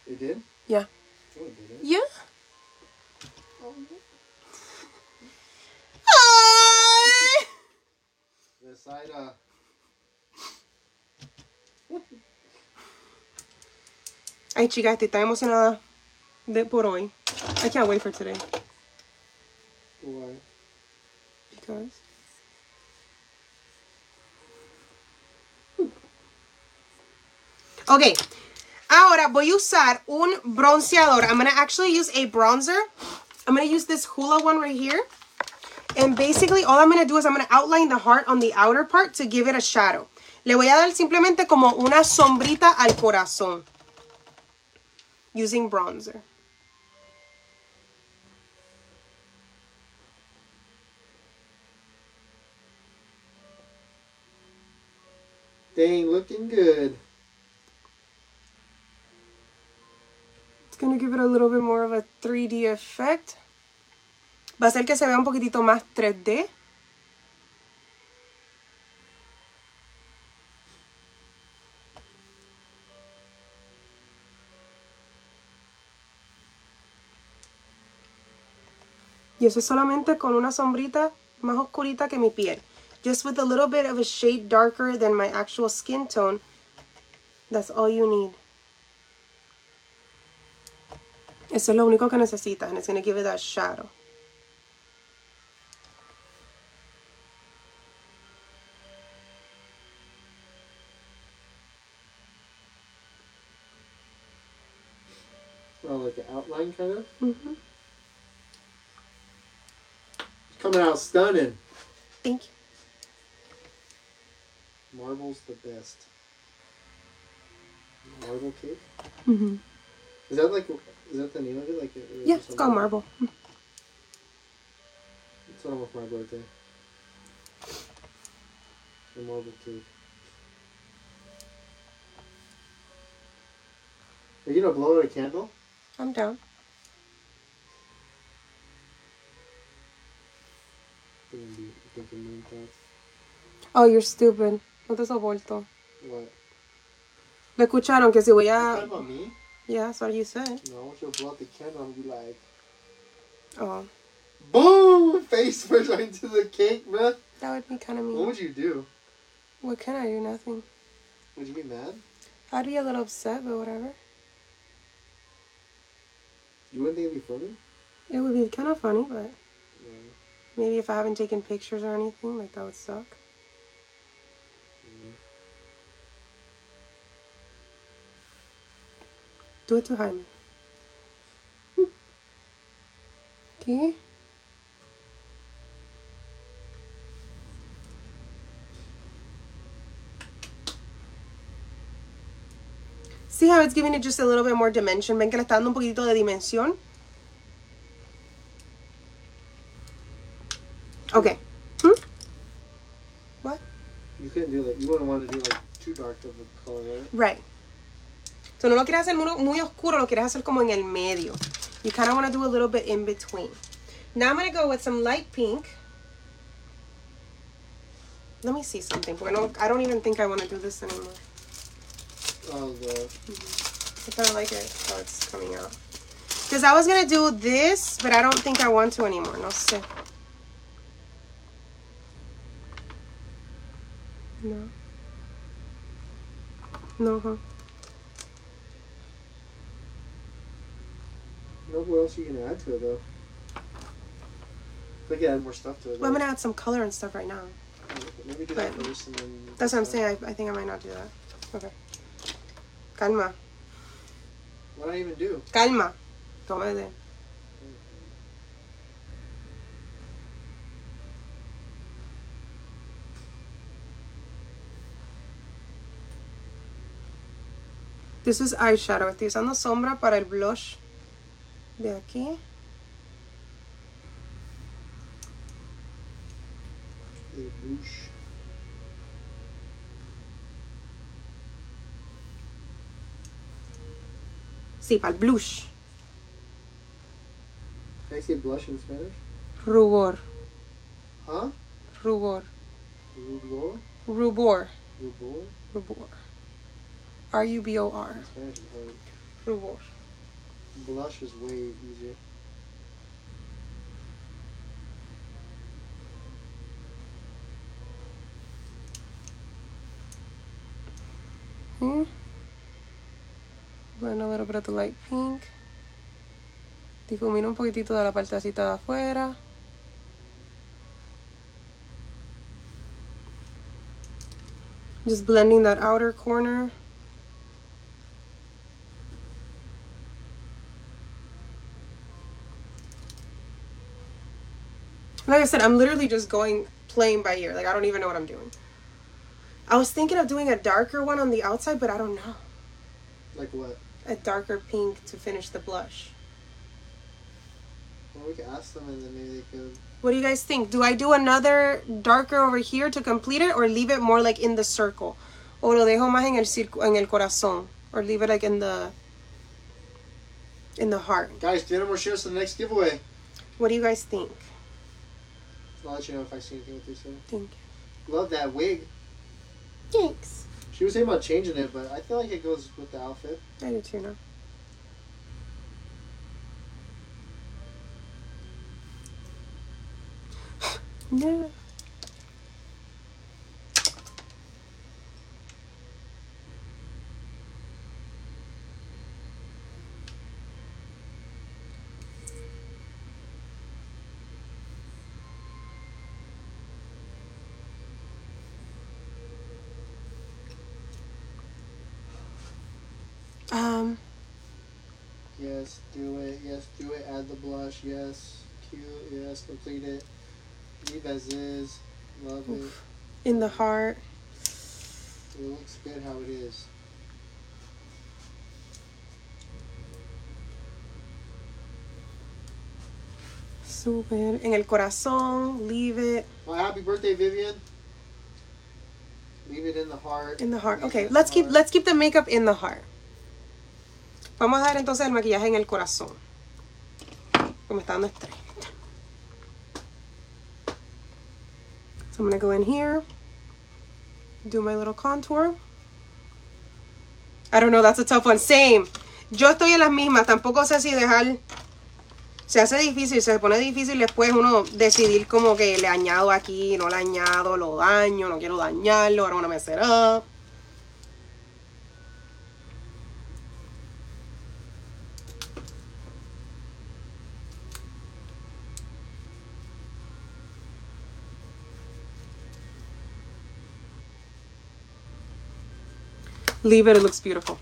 It did? Yeah. No, it didn't. Yeah. The side, uh, Ay, chicas, estoy tan emocionada de por hoy. I can't wait for today. Because. Ok. Ahora voy a usar un bronceador. I'm going to actually use a bronzer. I'm going to use this Hula one right here. And basically all I'm going to do is I'm going to outline the heart on the outer part to give it a shadow. Le voy a dar simplemente como una sombrita al corazón. Using bronzer. Dang, looking good. It's to give it a little bit more of a 3D effect. Va a hacer que se vea un poquitito más 3D. Y eso es solamente con una sombrita más oscurita que mi piel. Just with a little bit of a shade darker than my actual skin tone. That's all you need. Eso es lo único que necesitas, and it's going to give it that shadow. Oh, like an outline kind of. Mm-hmm. It's coming out stunning. Thank you. Marble's the best. Marble cake. Mm-hmm. Is that like? Is that the name of it? Like? Yeah, it's called marble. It's what I want for my birthday. The marble cake. Are you gonna blow out a candle? I'm down. Thinking, be- thinking moon thoughts. Oh, you're stupid. No te soporto. What? ¿Me escucharon que si voy a... talking about me? Yeah, that's what you said. No, I want you to blow out the candle and be like, Oh, boom! Face first right into the cake, bruh. that would be kind of mean. What would you do? What can I do? Nothing. Would you be mad? I'd be a little upset, but whatever. You wouldn't think it'd be funny? It would be kind of funny, but No. maybe if I haven't taken pictures or anything, like that would suck. Do it to. ¿Qué? Si See how it's giving it just a little bit more dimension. Ven que le está dando un poquito de dimensión. Okay. Hmm? What? You couldn't do that. You wouldn't want to do like too dark of a color, right? Right. So no lo quieres hacer muy, muy oscuro, lo quieres hacer como en el medio. You kind of want to do a little bit in between. Now I'm going to go with some light pink. Let me see something. porque no, I don't even think I want to do this anymore. Oh, the I kind of like it how it's coming out. Because I was going to do this, but I don't think I want to anymore. No sé. No. No, huh? Know what else you can add to it though. I think you add more stuff to it. Well, I'm to add some color and stuff right now. Maybe do that but- first and then. That's what I'm saying. I, I think I might not do that. Okay. Calma. What do I even do? Calma. Tómate. This is eyeshadow. Estoy usando sombra para el blush de boosh. Sí, para el blush. Can I say blush in Spanish? Rubor. Huh? Rubor. Rubor? Rubor. Rubor? Rubor. R-U-B-O-R. Rubor. Blush is way easier. Hmm? Bueno, a little bit of the light pink. Difumino un poquitito de la partecita de afuera. Just blending that outer corner. Like I said, I'm literally just going playing by ear. Like I don't even know what I'm doing. I was thinking of doing a darker one on the outside, but I don't know. Like what? A darker pink to finish the blush. Well, we could ask them and then maybe they could. What do you guys think? Do I do another darker over here to complete it or leave it more like in the circle? O lo dejo más en el circo, en el corazón? Or leave it like in the in the heart? Guys, get them or share us the next giveaway. What do you guys think? I'll let you know if I see anything with this. Thank you. Love that wig. Thanks. She was thinking about changing it, but I feel like it goes with the outfit. I do too now. no. Um. Yes, do it. Yes, do it. Add the blush. Yes, cute. Yes, complete it. Leave as is. Love it. in the heart. It looks good how it is. Super. En el corazón. Leave it Well, happy birthday, Vivian. Leave it in the heart. in the heart. Leave Okay, in let's keep heart. let's keep the makeup in the heart. Vamos a dar entonces el maquillaje en el corazón. Como está dando estrés. So I'm gonna go in here. Do my little contour. I don't know, that's a tough one. Same. Yo estoy en las mismas. Tampoco sé si dejar. Se hace difícil, se pone difícil después uno decidir como que le añado aquí, no le añado, lo daño, no quiero dañarlo, ahora una me Leave it, it looks beautiful.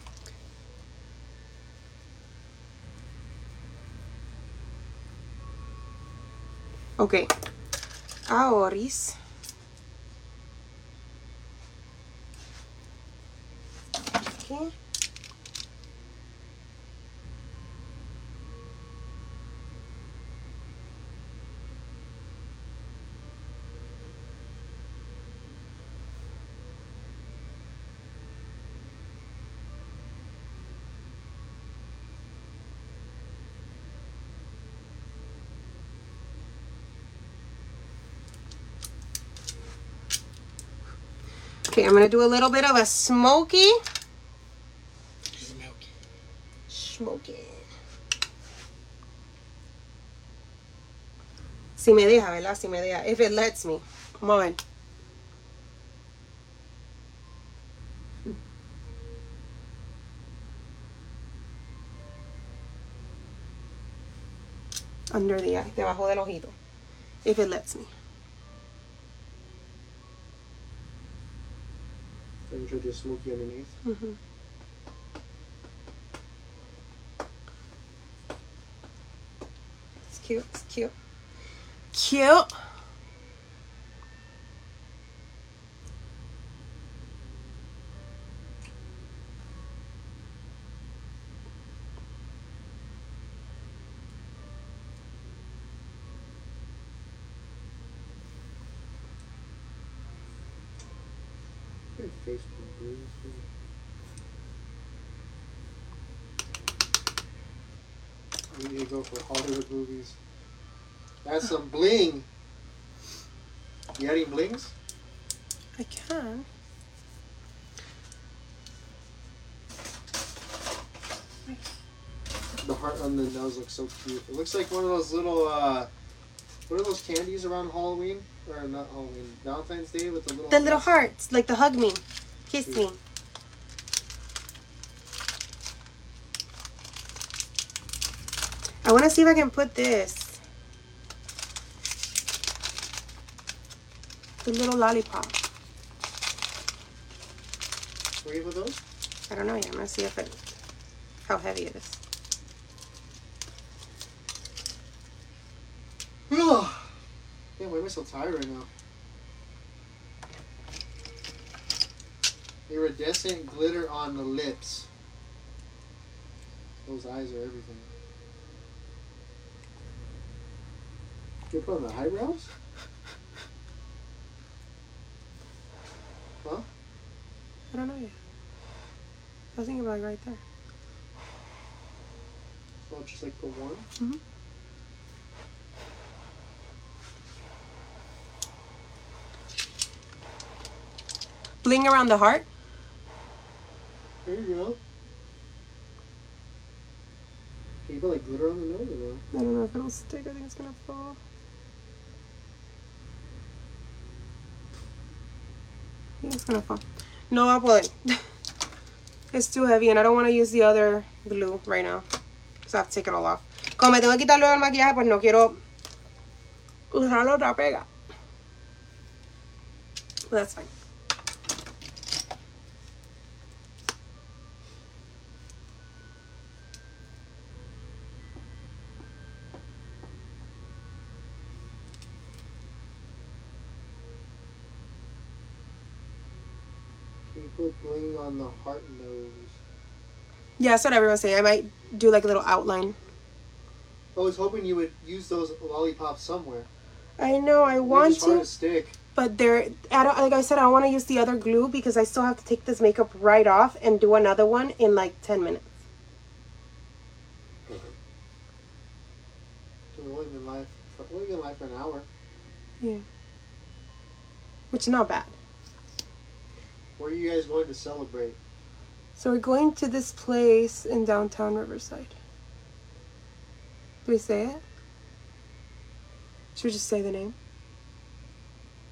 Ok. Ahoris. Aquí. I'm gonna do a little bit of a smoky. Smoky. Si me deja, ¿verdad? Si me deja. If it lets me. Vamos a ver. Under the eye, debajo del ojito. If it lets me. which are just smoky underneath. Mm -hmm. It's cute. It's cute. Cute. Hollywood movies. That's some bling. You got any blings? I can. The heart on the nose looks so cute. It looks like one of those little, uh, what are those candies around Halloween? Or not Halloween, Valentine's Day with the little. The little hearts, like the hug me, kiss me. I want to see if I can put this. The little lollipop. You with those? I don't know yet. I'm gonna see if it, how heavy it is. Damn, why am I so tired right now? Iridescent glitter on the lips. Those eyes are everything. You put on the eyebrows? Huh? I don't know yet. I was thinking about it right there. Oh, just like the one? Mhm. Bling around the heart. There you go. Can you put like glitter on the nose or no? I don't know if it'll stick. I think it's gonna fall. I it's gonna fall. No a poder. it's too heavy and I don't want to use the other glue right now. So I have to take it all off. Como me tengo que quitar luego el maquillaje, pues no quiero usar la otra pega. But that's fine. Can you put bling on the heart nose? Yeah, that's what everyone's saying. I might do like a little outline. I was hoping you would use those lollipops somewhere. I know, I They're want to. to stick. But there, I don't, like I said, I don't want to use the other glue because I still have to take this makeup right off and do another one in like 10 minutes. We've only been live for only been live for an hour. Yeah. Which is not bad. Where are you guys going to celebrate? So we're going to this place in downtown Riverside. Do we say it? Should we just say the name?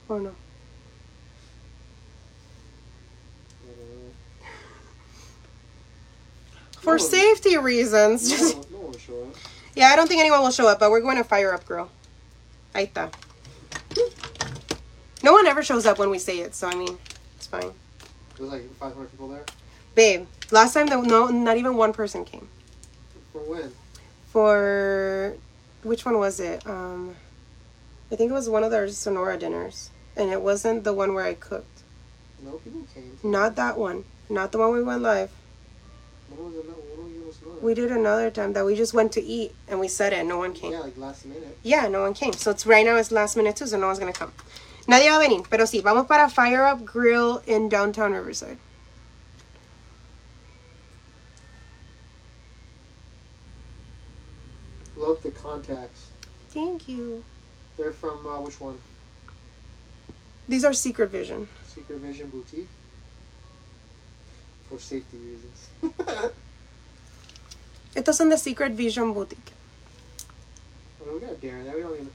Or no? I don't know. For No. safety reasons. No, no one will show up. yeah, I don't think anyone will show up, but we're going to fire up, girl. Está. No one ever shows up when we say it, so I mean, it's fine. There's like 500 people there. Babe, last time, the, no, not even one person came. For when? For which one was it? Um, I think it was one of their Sonora dinners, and it wasn't the one where I cooked. No people came. Not that one. Not the one we went live. When was it? When was it? We did another time that we just went to eat and we said it. and No one came. Yeah, like last minute. Yeah, no one came. So it's right now it's last minute too, so no one's gonna come. Nadie va a venir, pero sí, vamos para Fire Up Grill in downtown Riverside. Love the contacts. Thank you. They're from uh, which one? These are Secret Vision. Secret Vision Boutique. For safety reasons. Estos son the Secret Vision Boutique. Well, we got Darren there. We don't even.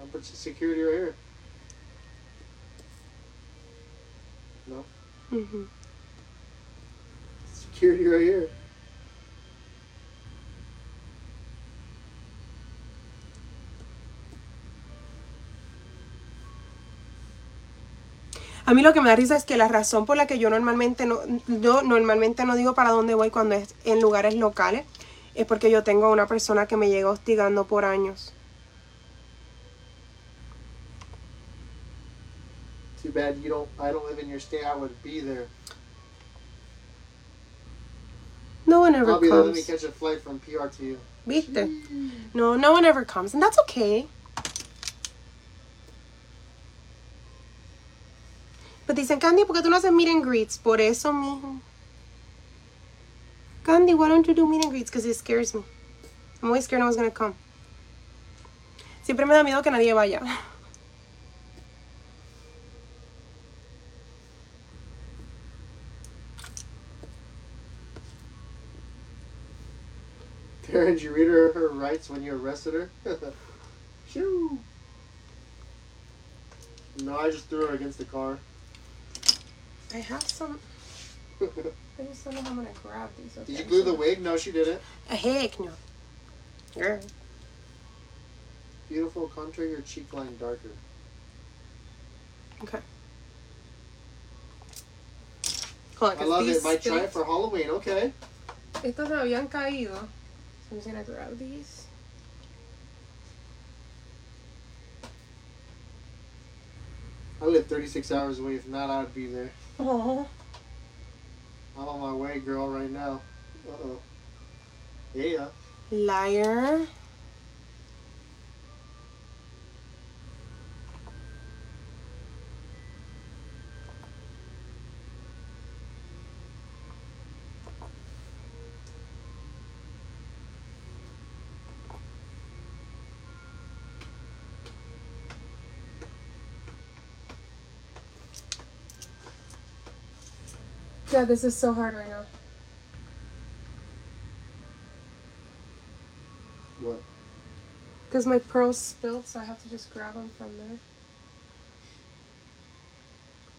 I'll put security right here. Security right here. A mí lo que me da risa es que la razón por la que yo normalmente no, yo normalmente no digo para dónde voy cuando es en lugares locales es porque yo tengo una persona que me llega hostigando por años. Bad you don't. I don't live in your state. I would be there. No one ever I'll be there. Let me catch a flight from PR to you. ¿Viste? No, no one ever comes. And that's okay. Pero dicen, Candy, ¿por qué tú no haces meet and greets? Por eso, mijo. Candy, why don't you do meet and greets? Because it scares me. I'm always scared no one's gonna come. Siempre me da miedo que nadie vaya. Darren, did you read her, her rights when you arrested her? Shoo. No, I just threw her against the car. I have some. I just don't know how I'm gonna grab these. Did you glue the wig? No, she didn't. A heck no. Girl. Beautiful, contour your cheek line darker. Okay. Hold on, I 'cause love these it. Might try it for Halloween. Okay. Estos me habían caído. So I'm just gonna grab these. I live 36 hours away. If not, I'd be there. Oh. I'm on my way, girl, right now. Uh oh. Yeah. Liar. Yeah, this is so hard right now. What? Because my pearls spilled, so I have to just grab them from there.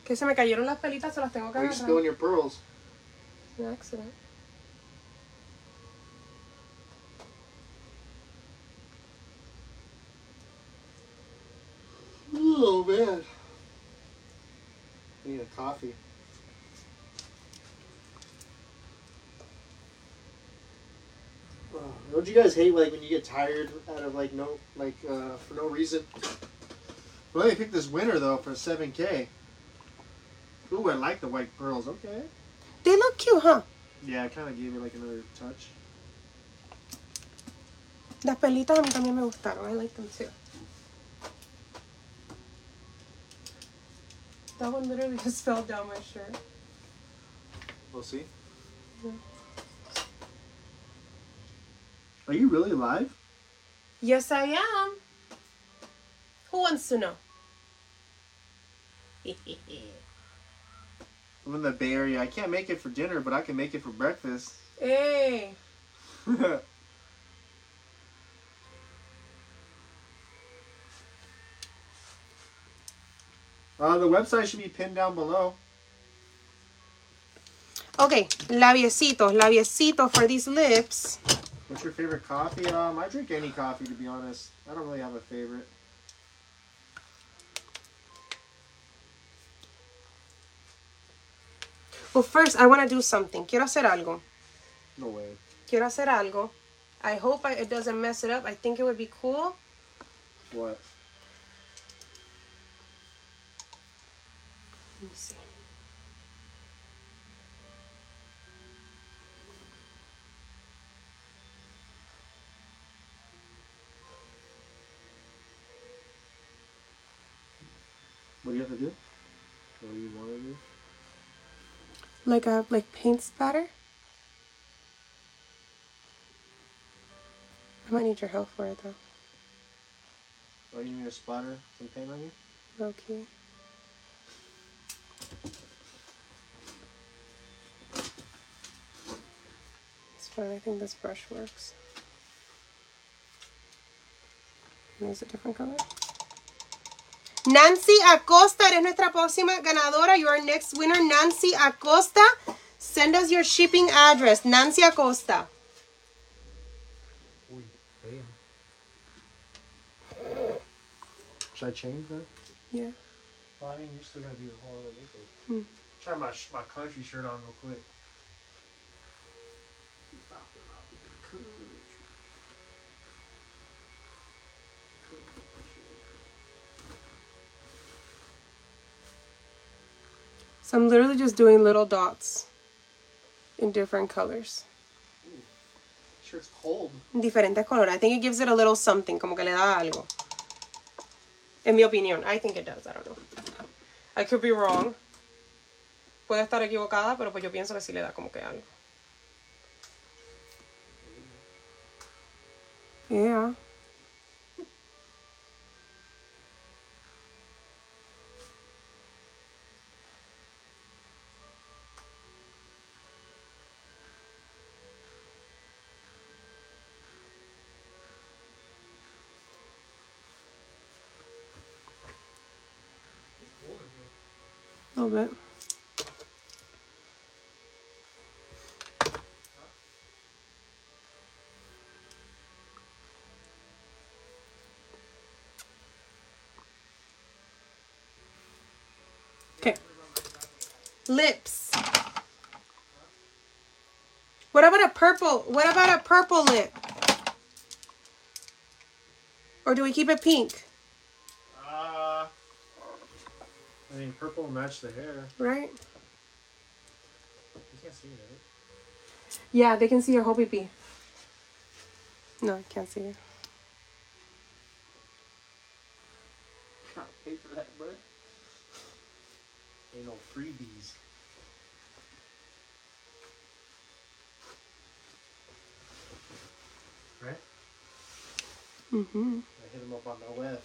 Que se me cayeron las pelitas, se las tengo que Are you spilling your pearls? An accident. Oh man. I need a coffee. Don't you guys hate like when you get tired out of like no like uh, for no reason? Well, let me pick this winner though for seven k. Ooh, I like the white pearls. Okay. They look cute, huh? Yeah, it kind of gave me like another touch. Las pelitas a mí también me gustaron. I like them too. That one literally just fell down my shirt. We'll see. Yeah. Are you really alive? Yes, I am. Who wants to know? I'm in the Bay Area. I can't make it for dinner, but I can make it for breakfast. hey. uh, the website should be pinned down below. Okay, labiecitos, labiecitos for these lips. What's your favorite coffee? Um, I drink any coffee to be honest. I don't really have a favorite. Well, first, I want to do something. Quiero hacer algo. No way. Quiero hacer algo. I hope I, it doesn't mess it up. I think it would be cool. What? Let me see. What do you have to do? What do you want to do? Like a like paint spatter. I might need your help for it though. Oh, you need a spatter? some paint on you? Okay. It's fine, I think this brush works. Use a different color. Nancy Acosta eres nuestra próxima ganadora. You are next winner, Nancy Acosta. Send us your shipping address, Nancy Acosta. Uy, damn. Should I change that? Yeah. Well, I mean, you're still gonna do the whole other makeup. Hmm. Try my my country shirt on real quick. So I'm literally just doing little dots in different colors. Shirt's cold. Diferentes colores. I think it gives it a little something, como que le da algo. En mi opinión. I think it does. I don't know. I could be wrong. Puede estar equivocada, pero pues yo pienso que sí le da como que algo. Yeah. Little bit. Okay. Lips. What about a purple? What about a purple lip? Or do we keep it pink? I mean, purple will match the hair. Right? You can't see it, right? Yeah, they can see your whole pee No, I can't see it. Can't pay for that, bro. Ain't no freebies. Right? Mm-hmm. I hit him up on the web.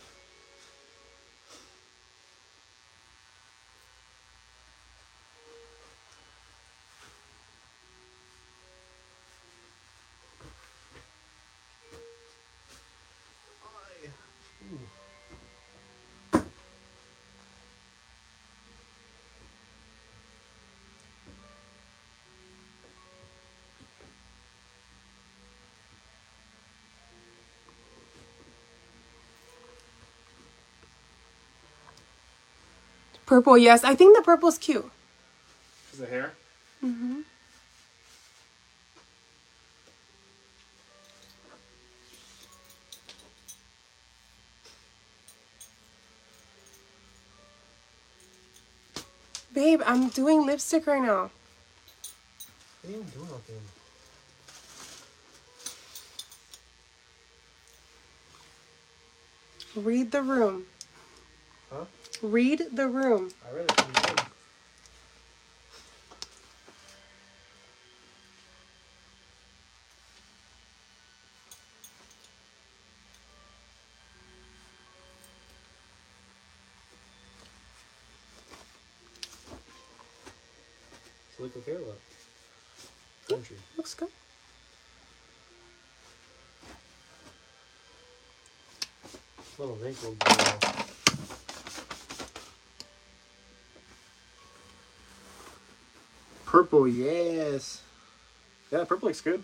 Purple, yes. I think the purple's cute. Is the hair? Mm-hmm. Babe, I'm doing lipstick right now. They didn't do nothing. Read the room. Huh? Read the room. I read it pretty good. So look or what? Country. Looks good. Little wrinkled. but, uh, Purple, yes. Yeah, purple looks good.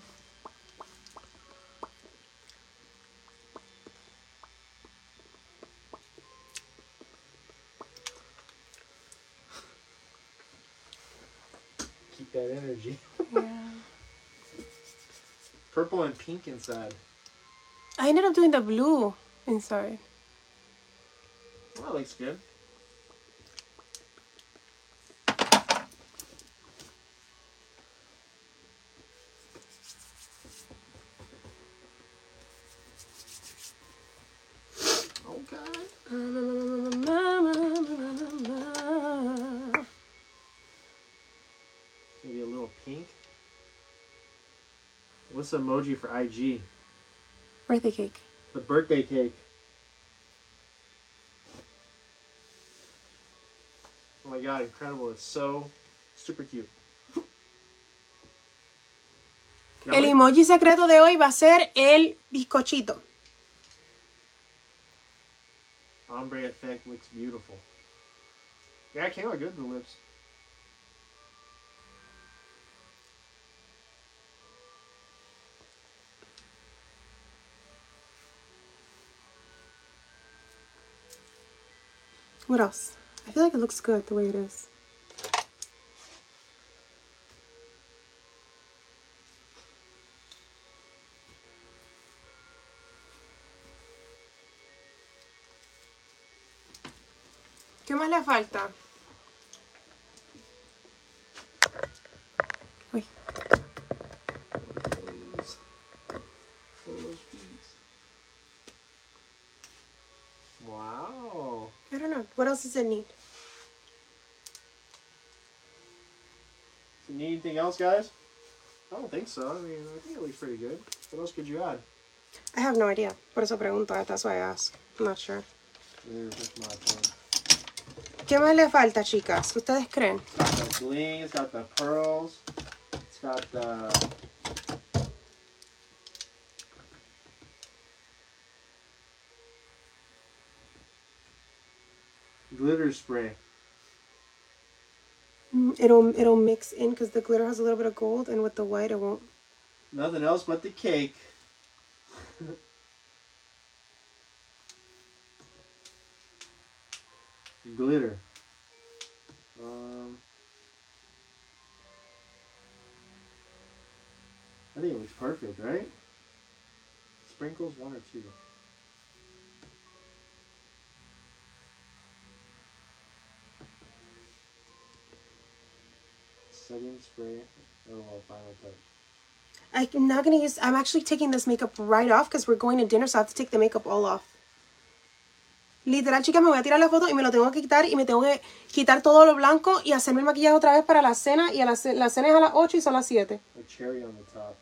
Keep that energy. Yeah. Purple and pink inside. I ended up doing the blue inside. Well, that looks good. Okay. Maybe a little pink. What's the emoji for IG? Birthday cake. The birthday cake. Oh my god, incredible. It's so super cute. El emoji secreto de hoy va a ser el bizcochito. Ombre effect looks beautiful. Yeah, it came out good, the lips. What else? I feel like it looks good the way it is. ¿Qué más le falta? Uy, Wow. I don't know. What else does it need? Do you need anything else, guys? I don't think so. I mean, I think it looks pretty good. What else could you add? I have no idea. Por eso pregunto. That's why I ask. I'm not sure. There's just my thing. ¿Qué más le falta, chicas? ¿Ustedes creen? It's got the bling, it's got the pearls, it's got the. Glitter spray. Mm, It'll it'll mix in because the glitter has a little bit of gold, and with the white, it won't. Nothing else but the cake. Glitter. Um, I think it looks perfect, right? Sprinkles, one or two. Setting spray. Well, final touch. I'm not gonna use. I'm actually taking this makeup right off because we're going to dinner, so I have to take the makeup all off. Literal, chicas, me voy a tirar la foto y me lo tengo que quitar y me tengo que quitar todo lo blanco y hacerme el maquillaje otra vez para la cena. Y a la, la cena es a las 8 y son las 7. A cherry on the top.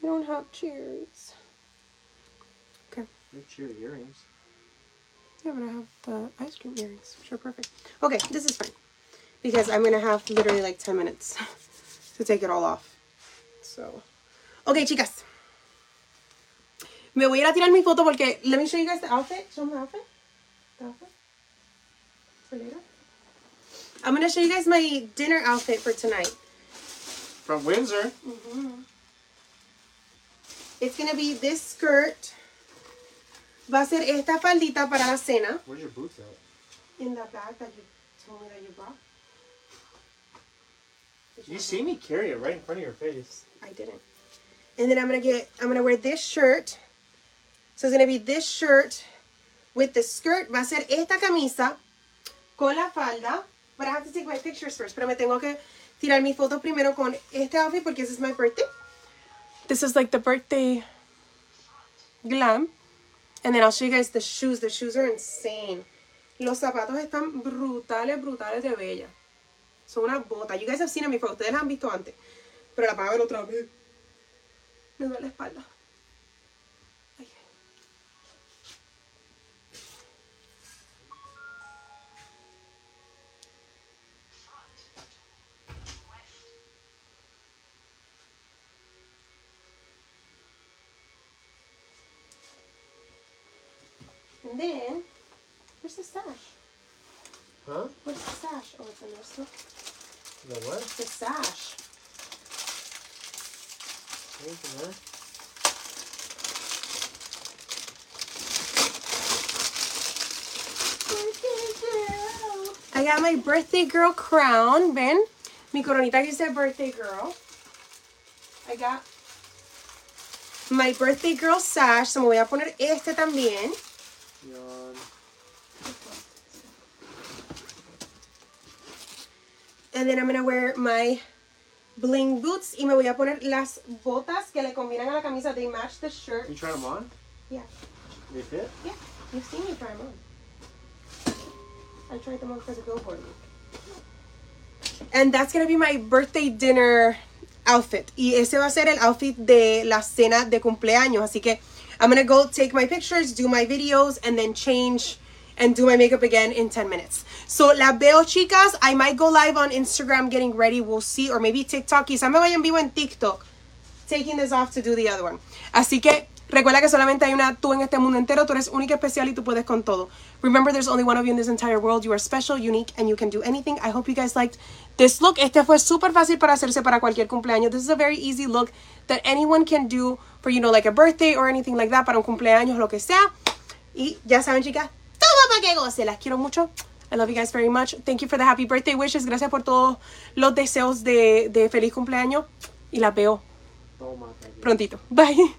We don't have cherries. They're cherry earrings. Yeah, but I have the ice cream earrings, which are perfect. Okay, this is fine. Because I'm gonna have literally like 10 minutes to take it all off. So. Okay, chicas. Me voy a ir a tirar mi foto porque. Let me show you guys the outfit. Show me the outfit. The outfit. For later. I'm gonna show you guys my dinner outfit for tonight. From Windsor. Mm -hmm. It's gonna be this skirt. Va a ser esta faldita para la cena. Where's your boots at? In the bag that you told me that you brought. You see me carry it right in front of your face. I didn't. And then I'm gonna get I'm gonna wear this shirt. So it's gonna be this shirt with the skirt. Va a ser esta camisa con la falda. But I have to take my pictures first. Pero me tengo que tirar mi foto primero con este outfit porque this is my birthday. This is like the birthday glam. And then I'll show you guys the shoes. The shoes are insane. Los zapatos están brutales, brutales de bella. Son una bota. You guys have seen them before. Ustedes las han visto antes. Pero la van a ver otra vez. Me duele la espalda. Ay. And then, where's the stash? Huh? Where's the? Oh, it's there still. The what? The sash. Anything there? I got my birthday girl crown. Ven. Mi coronita que dice birthday girl. I got my birthday girl sash. So me voy a poner este también. Yawn. And then I'm gonna wear my bling boots. Y me voy a poner las botas que le combinan a la camisa. They match the shirt. You try them on? Yeah. They fit? Yeah. You've seen me try them on. I tried them on for the billboard. And that's gonna be my birthday dinner outfit. Y ese va a ser el outfit de la cena de cumpleaños. Así que I'm gonna go take my pictures, do my videos, and then change and do my makeup again in 10 minutes. So la veo, chicas. I might go live on Instagram getting ready. We'll see. Or maybe TikTok. Quizá me vaya en vivo en TikTok. taking this off to do the other one. Así que recuerda que solamente hay una tú en este mundo entero. Tú eres única, especial y tú puedes con todo. Remember, there's only one of you in this entire world. You are special, unique, and you can do anything. I hope you guys liked this look. Este fue súper fácil para hacerse para cualquier cumpleaños. This is a very easy look that anyone can do for, you know, like a birthday or anything like that, para un cumpleaños, lo que sea. Y ya saben, chicas, todo para que goce. Las quiero mucho. I love you guys very much. Thank you for the happy birthday wishes. Gracias por todos los deseos de, de feliz cumpleaños. Y las veo prontito. Bye.